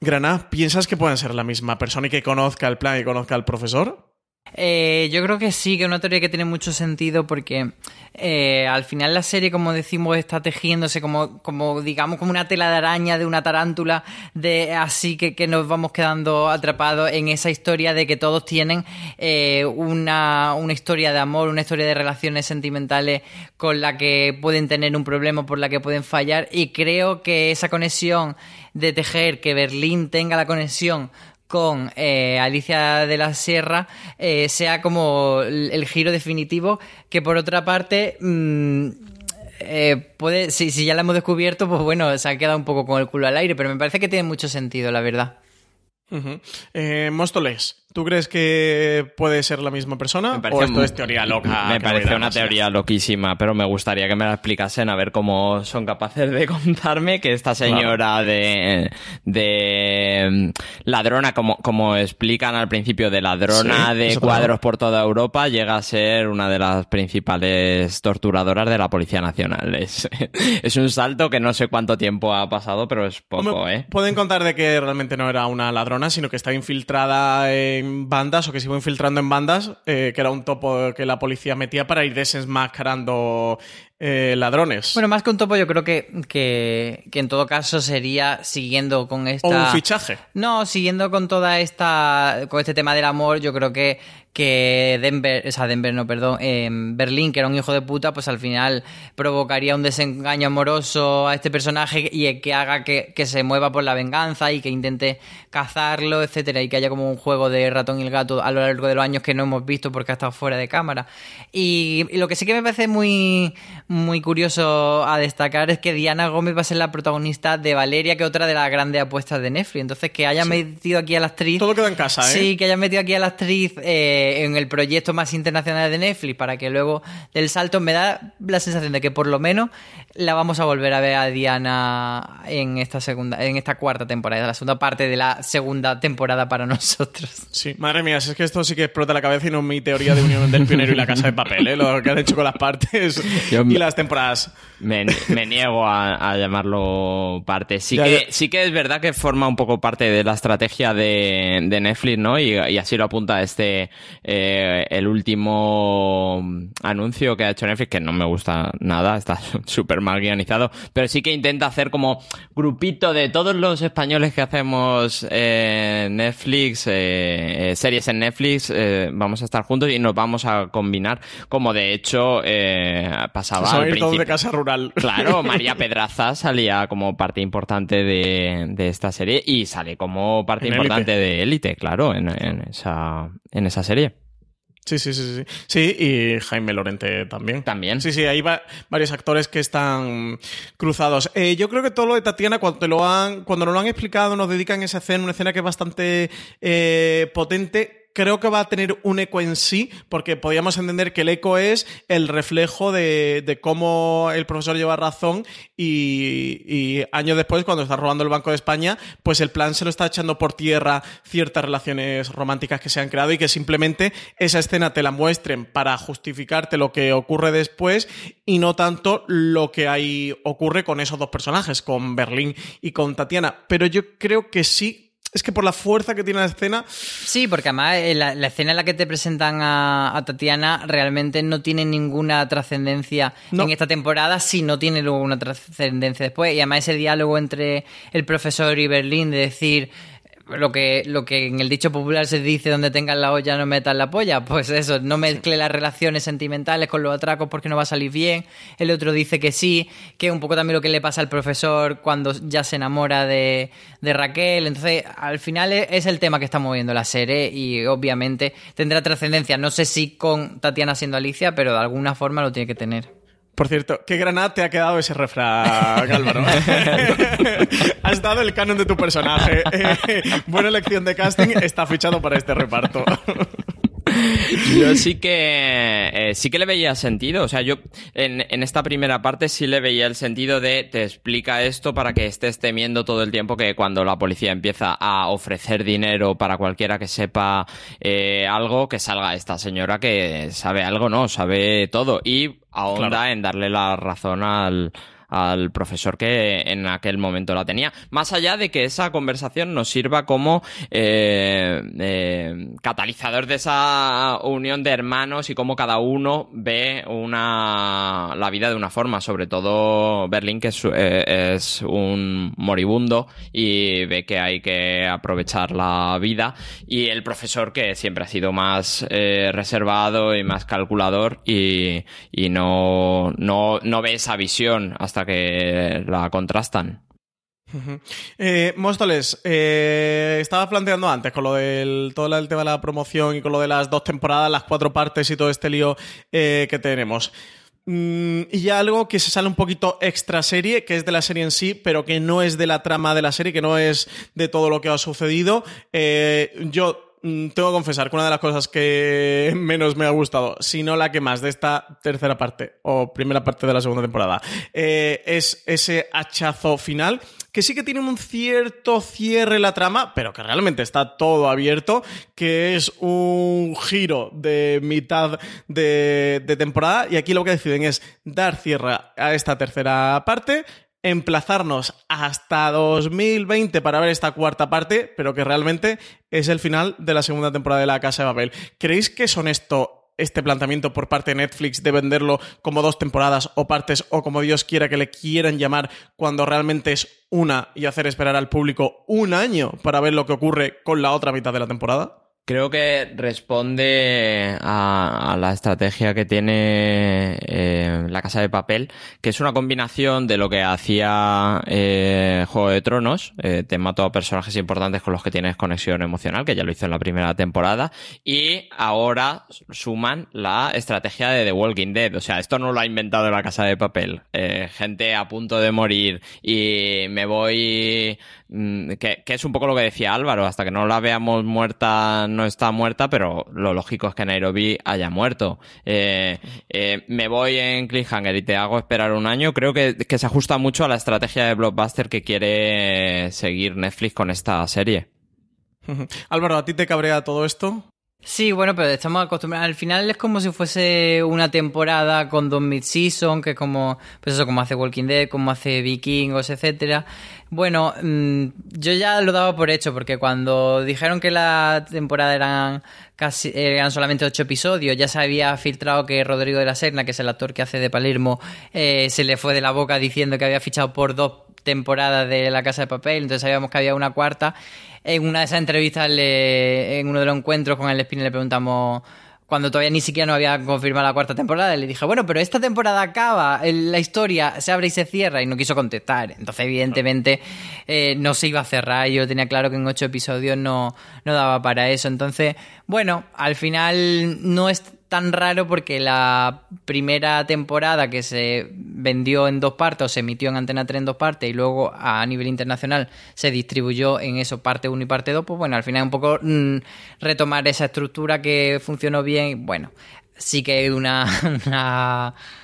Granada, ¿piensas que pueden ser la misma persona y que conozca el plan y conozca al profesor? Eh, yo creo que sí, que es una teoría que tiene mucho sentido porque eh, al final la serie, como decimos, está tejiéndose como, como digamos, como una tela de araña de una tarántula, de así que, que nos vamos quedando atrapados en esa historia de que todos tienen eh, una, una historia de amor, una historia de relaciones sentimentales con la que pueden tener un problema, por la que pueden fallar, y creo que esa conexión de tejer, que Berlín tenga la conexión con eh, Alicia de la Sierra eh, sea como el, giro definitivo que por otra parte mm, eh, puede si, si ya la hemos descubierto pues bueno se ha quedado un poco con el culo al aire pero me parece que tiene mucho sentido la verdad. Móstoles, ¿Tú crees que puede ser la misma persona? parece ¿O esto muy- es teoría loca? Me parece una teoría loquísima, pero me gustaría que me la explicasen a ver cómo son capaces de [laughs] contarme que esta señora de, de mm, ladrona, como, como explican al principio, de ladrona Sí, de cuadros por toda Europa, llega a ser una de las principales torturadoras de la Policía Nacional. [laughs] Es, es un salto que no sé cuánto tiempo ha pasado, pero es poco, Hombre, ¿eh? Pueden contar de que realmente no era una ladrona, sino que estaba infiltrada en bandas o que se iba infiltrando en bandas, eh, que era un topo que la policía metía para ir desenmascarando eh, ladrones. Bueno, más que un topo, yo creo que, que, que en todo caso sería siguiendo con esta. o un fichaje. No, siguiendo con toda esta. con este tema del amor, yo creo que, que Denver, o sea, Denver no, perdón, eh, Berlín, que era un hijo de puta, pues al final provocaría un desengaño amoroso a este personaje y que haga que, que se mueva por la venganza y que intente cazarlo, etcétera, y que haya como un juego de ratón y el gato a lo largo de los años que no hemos visto porque ha estado fuera de cámara. Y, y lo que sí que me parece muy, muy curioso a destacar es que Diana Gómez va a ser la protagonista de Valeria, que es otra de las grandes apuestas de Netflix. Entonces, que haya metido aquí a la actriz. Todo queda en casa, ¿eh? Sí, que hayan metido aquí a la actriz eh, en el proyecto más internacional de Netflix para que luego del salto me da la sensación de que por lo menos la vamos a volver a ver a Diana en esta segunda, en esta cuarta temporada, la segunda parte de la segunda temporada para [laughs] nosotros. Sí, madre mía, si es que esto sí que explota la cabeza y no mi teoría de unión del pionero y la casa de papel, ¿eh? lo que han hecho con las partes Yo y las temporadas. Me, me niego a, a llamarlo parte. Sí Ya, que, ya. sí que es verdad que forma un poco parte de la estrategia de, de Netflix, ¿no? Y, y así lo apunta este, eh, el último anuncio que ha hecho Netflix, que no me gusta nada, está [laughs] súper mal guionizado, pero sí que intenta hacer como grupito de todos los españoles que hacemos eh, Netflix, eh, eh, series en Netflix, vamos a estar juntos y nos vamos a combinar, como de hecho eh, Se al a ir todos de casa rural. Claro, [laughs] María Pedraza salía como parte importante de, de esta serie y sale como parte En importante Élite. de Élite, claro, en, en esa, en esa serie. Sí, sí, sí, sí. Sí, y Jaime Lorente también. También. Sí, sí, hay va- varios actores que están cruzados. Eh, yo creo que todo lo de Tatiana, cuando te lo han, cuando nos lo han explicado, nos dedican esa escena, una escena que es bastante eh, potente. Creo que va a tener un eco en sí, porque podríamos entender que el eco es el reflejo de, cómo el profesor lleva razón y años después, cuando está robando el Banco de España, pues el plan se lo está echando por tierra ciertas relaciones románticas que se han creado y que simplemente esa escena te la muestren para justificarte lo que ocurre después y no tanto lo que ahí ocurre con esos dos personajes, con Berlín y con Tatiana. Pero yo creo que sí, es que por la fuerza que tiene la escena, Sí, porque además eh, la, la escena en la que te presentan a, a Tatiana realmente no tiene ninguna trascendencia No. en esta temporada si no tiene luego una trascendencia después. Y además ese diálogo entre el profesor y Berlín de decir lo que, lo que en el dicho popular se dice donde tengas la olla no metas la polla, pues eso, no mezcle las relaciones sentimentales con los atracos porque no va a salir bien. El otro dice que sí, que es un poco también lo que le pasa al profesor cuando ya se enamora de, de Raquel. Entonces, al final es, es el tema que está moviendo la serie y obviamente tendrá trascendencia. No sé si con Tatiana siendo Alicia, pero de alguna forma lo tiene que tener. Por cierto, qué granada te ha quedado ese refrán, [laughs] Álvaro. [laughs] Has dado el canon de tu personaje. [laughs] Buena elección de casting, está fichado para este reparto. Yo sí que eh, sí que le veía sentido. O sea, yo en, en esta primera parte sí le veía el sentido de te explica esto para que estés temiendo todo el tiempo que cuando la policía empieza a ofrecer dinero para cualquiera que sepa eh, algo, que salga esta señora que sabe algo, no, sabe todo. Y ahonda Claro. en darle la razón al al profesor que en aquel momento la tenía. Más allá de que esa conversación nos sirva como eh, eh, catalizador de esa unión de hermanos y cómo cada uno ve una la vida de una forma. Sobre todo Berlín, que es, eh, es un moribundo y ve que hay que aprovechar la vida. Y el profesor, que siempre ha sido más reservado y más calculador y, y no, no, no ve esa visión hasta que la contrastan. Eh, Móstoles, eh, estaba planteando antes con lo del todo el tema de la promoción y con lo de las dos temporadas, las cuatro partes y todo este lío eh, que tenemos. Mm, y ya algo que se sale un poquito extra serie, que es de la serie en sí, pero que no es de la trama de la serie, que no es de todo lo que ha sucedido. Yo tengo que confesar que una de las cosas que [laughs] menos me ha gustado, si no la que más de esta tercera parte o primera parte de la segunda temporada, eh, es ese hachazo final que sí que tiene un cierto cierre la trama, pero que realmente está todo abierto, que es un giro de mitad de temporada y aquí lo que deciden es dar cierre a esta tercera parte emplazarnos hasta 2020 para ver esta cuarta parte, pero que realmente es el final de la segunda temporada de La Casa de Babel. ¿Creéis que es honesto este planteamiento por parte de Netflix de venderlo como dos temporadas o partes o como Dios quiera que le quieran llamar cuando realmente es una y hacer esperar al público un año para ver lo que ocurre con la otra mitad de la temporada? Creo que responde a, la estrategia que tiene eh, la Casa de Papel, que es una combinación de lo que hacía eh, Juego de Tronos, eh, te mato a personajes importantes con los que tienes conexión emocional, que ya lo hizo en la primera temporada, y ahora suman la estrategia de The Walking Dead. O sea, esto no lo ha inventado la Casa de Papel. Eh, gente a punto de morir y me voy Mm, que, es un poco lo que decía Álvaro, hasta que no la veamos muerta no está muerta, pero lo lógico es que Nairobi haya muerto. Eh, eh, me voy en Cliffhanger y te hago esperar un año, creo que, que se ajusta mucho a la estrategia de Blockbuster que quiere seguir Netflix con esta serie. [laughs] Álvaro, ¿a ti te cabrea todo esto? Sí, bueno, pero estamos acostumbrados. Al final es como si fuese una temporada con dos mid-season, que como, pues eso, como hace Walking Dead, como hace Vikingos, etcétera. Bueno, mm, yo ya lo daba por hecho, porque cuando dijeron que la temporada eran casi eran solamente ocho episodios, ya se había filtrado que Rodrigo de la Serna, que es el actor que hace de Palermo, eh, se le fue de la boca diciendo que había fichado por dos temporadas de La Casa de Papel, entonces sabíamos que había una cuarta en una de esas entrevistas, en uno de los encuentros con el Spinner, le preguntamos cuando todavía ni siquiera no había confirmado la cuarta temporada, le dije, bueno, pero esta temporada acaba, la historia se abre y se cierra, y no quiso contestar. Entonces, evidentemente, eh, no se iba a cerrar. Yo tenía claro que en ocho episodios no, no daba para eso. Entonces, bueno, al final no es tan raro porque la primera temporada que se vendió en dos partes o se emitió en Antena 3 en dos partes y luego a nivel internacional se distribuyó en eso parte 1 y parte 2, pues bueno, al final un poco mm, retomar esa estructura que funcionó bien, bueno, sí que hay una [laughs]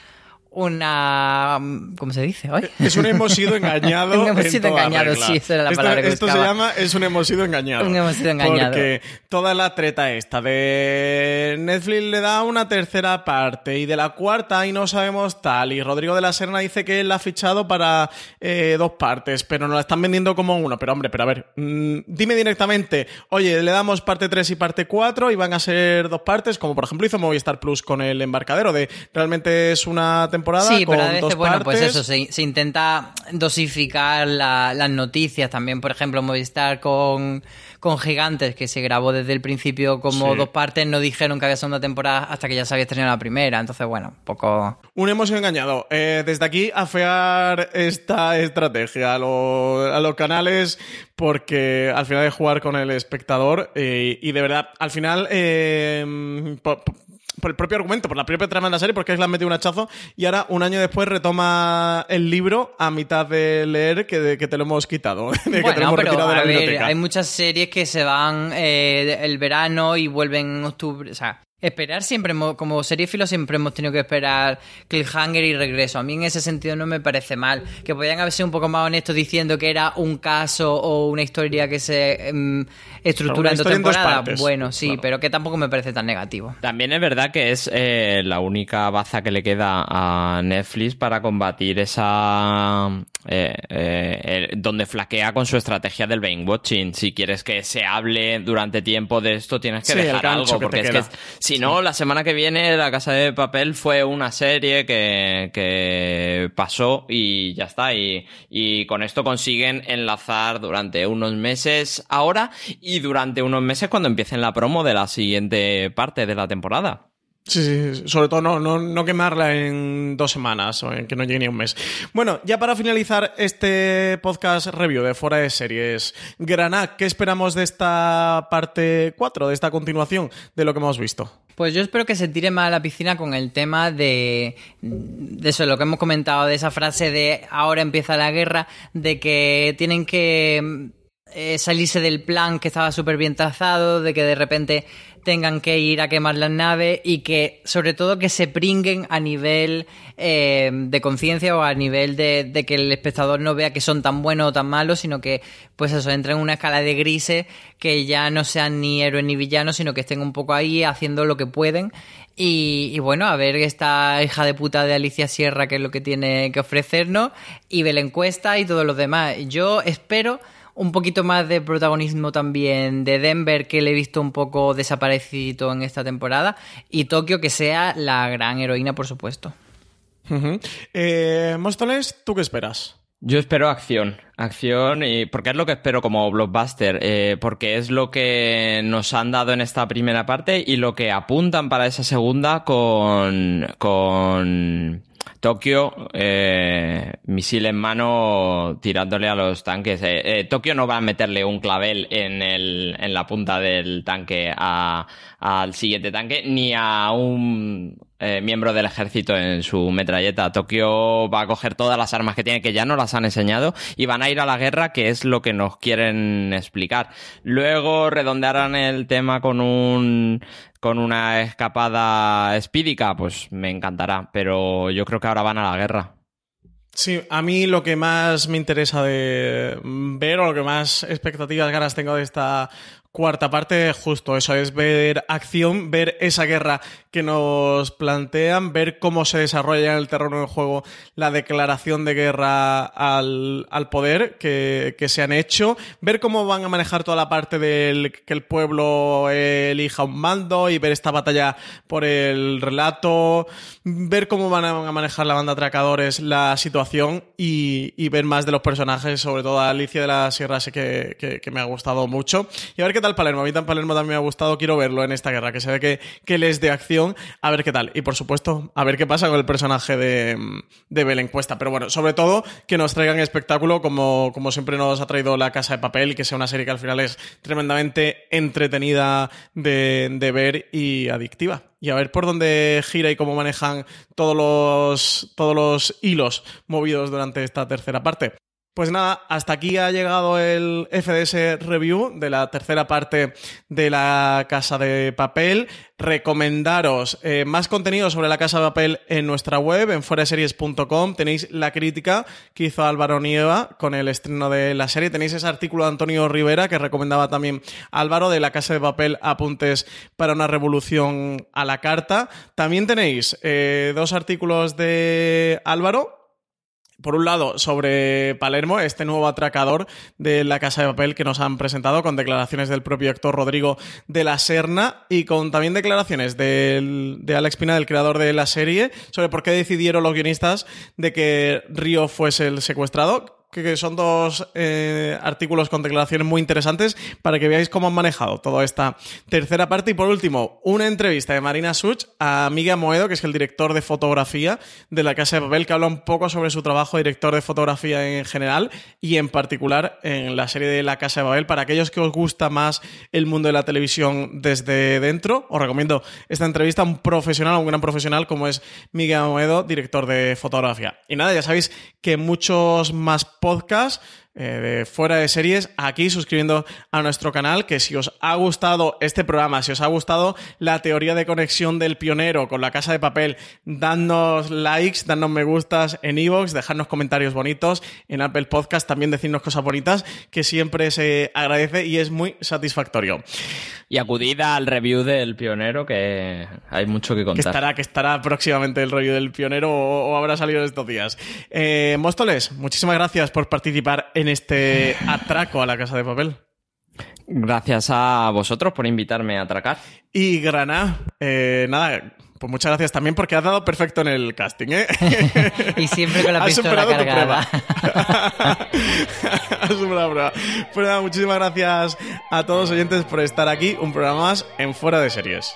una. ¿Cómo se dice hoy? Es un hemos sido engañado. [laughs] un hemos sido engañado, sí, esa era la palabra esto, que Esto se llama es un hemos sido engañado. Un hemos sido engañado. Porque toda la treta esta de Netflix le da una tercera parte y de la cuarta y no sabemos tal. Y Rodrigo de la Serna dice que él la ha fichado para eh, dos partes, pero nos la están vendiendo como uno. Pero hombre, pero a ver, mm, dime directamente, oye, le damos parte 3 y parte 4 y van a ser dos partes, como por ejemplo hizo Movistar Plus con el embarcadero, de realmente es una temporada sí, pero a veces, bueno, pues eso, se, intenta dosificar las noticias. También, por ejemplo, Movistar con, con Gigantes, que se grabó desde el principio como dos partes, no dijeron que había segunda temporada hasta que ya se había estrenado la primera. Entonces, bueno, poco. Un hemos engañado. Eh, desde aquí, afear esta estrategia a, los canales, porque al final de jugar con el espectador eh, y de verdad, al final, eh, por el propio argumento, por la propia trama de la serie, porque es la han metido un hachazo y ahora, un año después, retoma el libro a mitad de leer que, que te lo hemos quitado. [laughs] bueno, pero a ver, hay muchas series que se van eh, el verano y vuelven en octubre. O sea, Esperar siempre, como serie filo siempre hemos tenido que esperar cliffhanger y regreso. A mí en ese sentido no me parece mal. Que podían haber sido un poco más honestos diciendo que era un caso o una historia que se em, estructura en dos temporadas. bueno, sí, pero que tampoco me parece tan negativo. También es verdad que es eh, la única baza que le queda a Netflix para combatir esa... Eh, eh, donde flaquea con su estrategia del Bane Watching. Si quieres que se hable durante tiempo de esto, tienes que dejar algo. Porque es que si no, la semana que viene La Casa de Papel fue una serie que, pasó y ya está. Y, y con esto consiguen enlazar durante unos meses ahora y durante unos meses cuando empiecen la promo de la siguiente parte de la temporada. Sí, sí, sobre todo no, no, no, quemarla en dos semanas o en que no llegue ni un mes. Bueno, ya para finalizar este podcast review de Fuera de Series, Granat, ¿qué esperamos de esta parte 4, de esta continuación de lo que hemos visto? Pues yo espero que se tire más a la piscina con el tema de, de eso, lo que hemos comentado, de esa frase de ahora empieza la guerra, de que tienen que eh, salirse del plan que estaba súper bien trazado, de que de repente tengan que ir a quemar las naves y que sobre todo que se pringuen a nivel eh, de conciencia o a nivel de, que el espectador no vea que son tan buenos o tan malos, sino que pues eso, entren en una escala de grises que ya no sean ni héroes ni villanos, sino que estén un poco ahí haciendo lo que pueden. Y, y bueno, a ver esta hija de puta de Alicia Sierra, que es lo que tiene que ofrecernos, y ve la encuesta y todos los demás. Yo espero un poquito más de protagonismo también de Denver, que le he visto un poco desaparecido en esta temporada, y Tokio, que sea la gran heroína, por supuesto. Eh, Móstoles, ¿tú qué esperas? Yo espero acción, acción, y porque es lo que espero como blockbuster, eh, porque es lo que nos han dado en esta primera parte y lo que apuntan para esa segunda con, con Tokio, eh, misil en mano tirándole a los tanques. Eh, eh, Tokio no va a meterle un clavel en, el, en la punta del tanque al siguiente tanque, ni a un eh, miembro del ejército en su metralleta. Tokio va a coger todas las armas que tiene, que ya no las han enseñado, y van a ir a la guerra, que es lo que nos quieren explicar. Luego redondearán el tema con un con una escapada espídica, pues me encantará, pero yo creo que ahora van a la guerra. Sí, a mí lo que más me interesa de ver o lo que más expectativas ganas tengo de esta cuarta parte, justo eso es ver acción, ver esa guerra que nos plantean, ver cómo se desarrolla en el terreno del juego la declaración de guerra al, poder que, se han hecho, ver cómo van a manejar toda la parte del que el pueblo elija un mando y ver esta batalla por el relato, ver cómo van a manejar la banda atracadores la situación y, ver más de los personajes, sobre todo a Alicia de la Sierra, sé que, que, me ha gustado mucho. Y a ver qué tal Palermo. A mí tan Palermo también me ha gustado, quiero verlo en esta guerra, que se ve que, que él es de acción, a ver qué tal. Y por supuesto, a ver qué pasa con el personaje de, de Belencuesta. Pero bueno, sobre todo que nos traigan espectáculo como, como siempre nos ha traído La Casa de Papel, que sea una serie que al final es tremendamente entretenida de, de ver y adictiva y a ver por dónde gira y cómo manejan todos los, todos los hilos movidos durante esta tercera parte. Pues nada, hasta aquí ha llegado el FDS Review de la tercera parte de la Casa de Papel. Recomendaros eh, más contenido sobre la Casa de Papel en nuestra web, en fueraseries.com. Tenéis la crítica que hizo Álvaro Nieva con el estreno de la serie. Tenéis ese artículo de Antonio Rivera que recomendaba también Álvaro de la Casa de Papel, apuntes para una revolución a la carta. También tenéis eh, dos artículos de Álvaro por un lado, sobre Palermo, este nuevo atracador de la Casa de Papel que nos han presentado con declaraciones del propio actor Rodrigo de la Serna y con también declaraciones de Alex Pina, del creador de la serie, sobre por qué decidieron los guionistas de que Río fuese el secuestrado que son dos eh, artículos con declaraciones muy interesantes para que veáis cómo han manejado toda esta tercera parte. Y por último, una entrevista de Marina Such a Miguel Moedo, que es el director de fotografía de la Casa de Papel, que habla un poco sobre su trabajo de director de fotografía en general y en particular en la serie de La Casa de Papel. Para aquellos que os gusta más el mundo de la televisión desde dentro, os recomiendo esta entrevista a un profesional, a un gran profesional como es Miguel Moedo, director de fotografía. Y nada, ya sabéis que muchos más podcast eh, de fuera de series aquí suscribiendo a nuestro canal que si os ha gustado este programa si os ha gustado la teoría de conexión del pionero con la casa de papel dadnos likes dadnos me gustas en iVoox dejadnos comentarios bonitos en Apple Podcast también decirnos cosas bonitas que siempre se agradece y es muy satisfactorio. Y acudid al review del pionero que hay mucho que contar. que estará, que estará próximamente el review del pionero o, habrá salido estos días. Eh, Móstoles muchísimas gracias por participar en este atraco a la casa de papel. Gracias a vosotros por invitarme a atracar. Y Grana, eh, nada, pues muchas gracias también porque has dado perfecto en el casting, ¿eh? [laughs] y siempre con la [laughs] pistola cargada. [laughs] has superado la prueba. Pues nada, muchísimas gracias a todos los oyentes por estar aquí. Un programa más en Fuera de Series.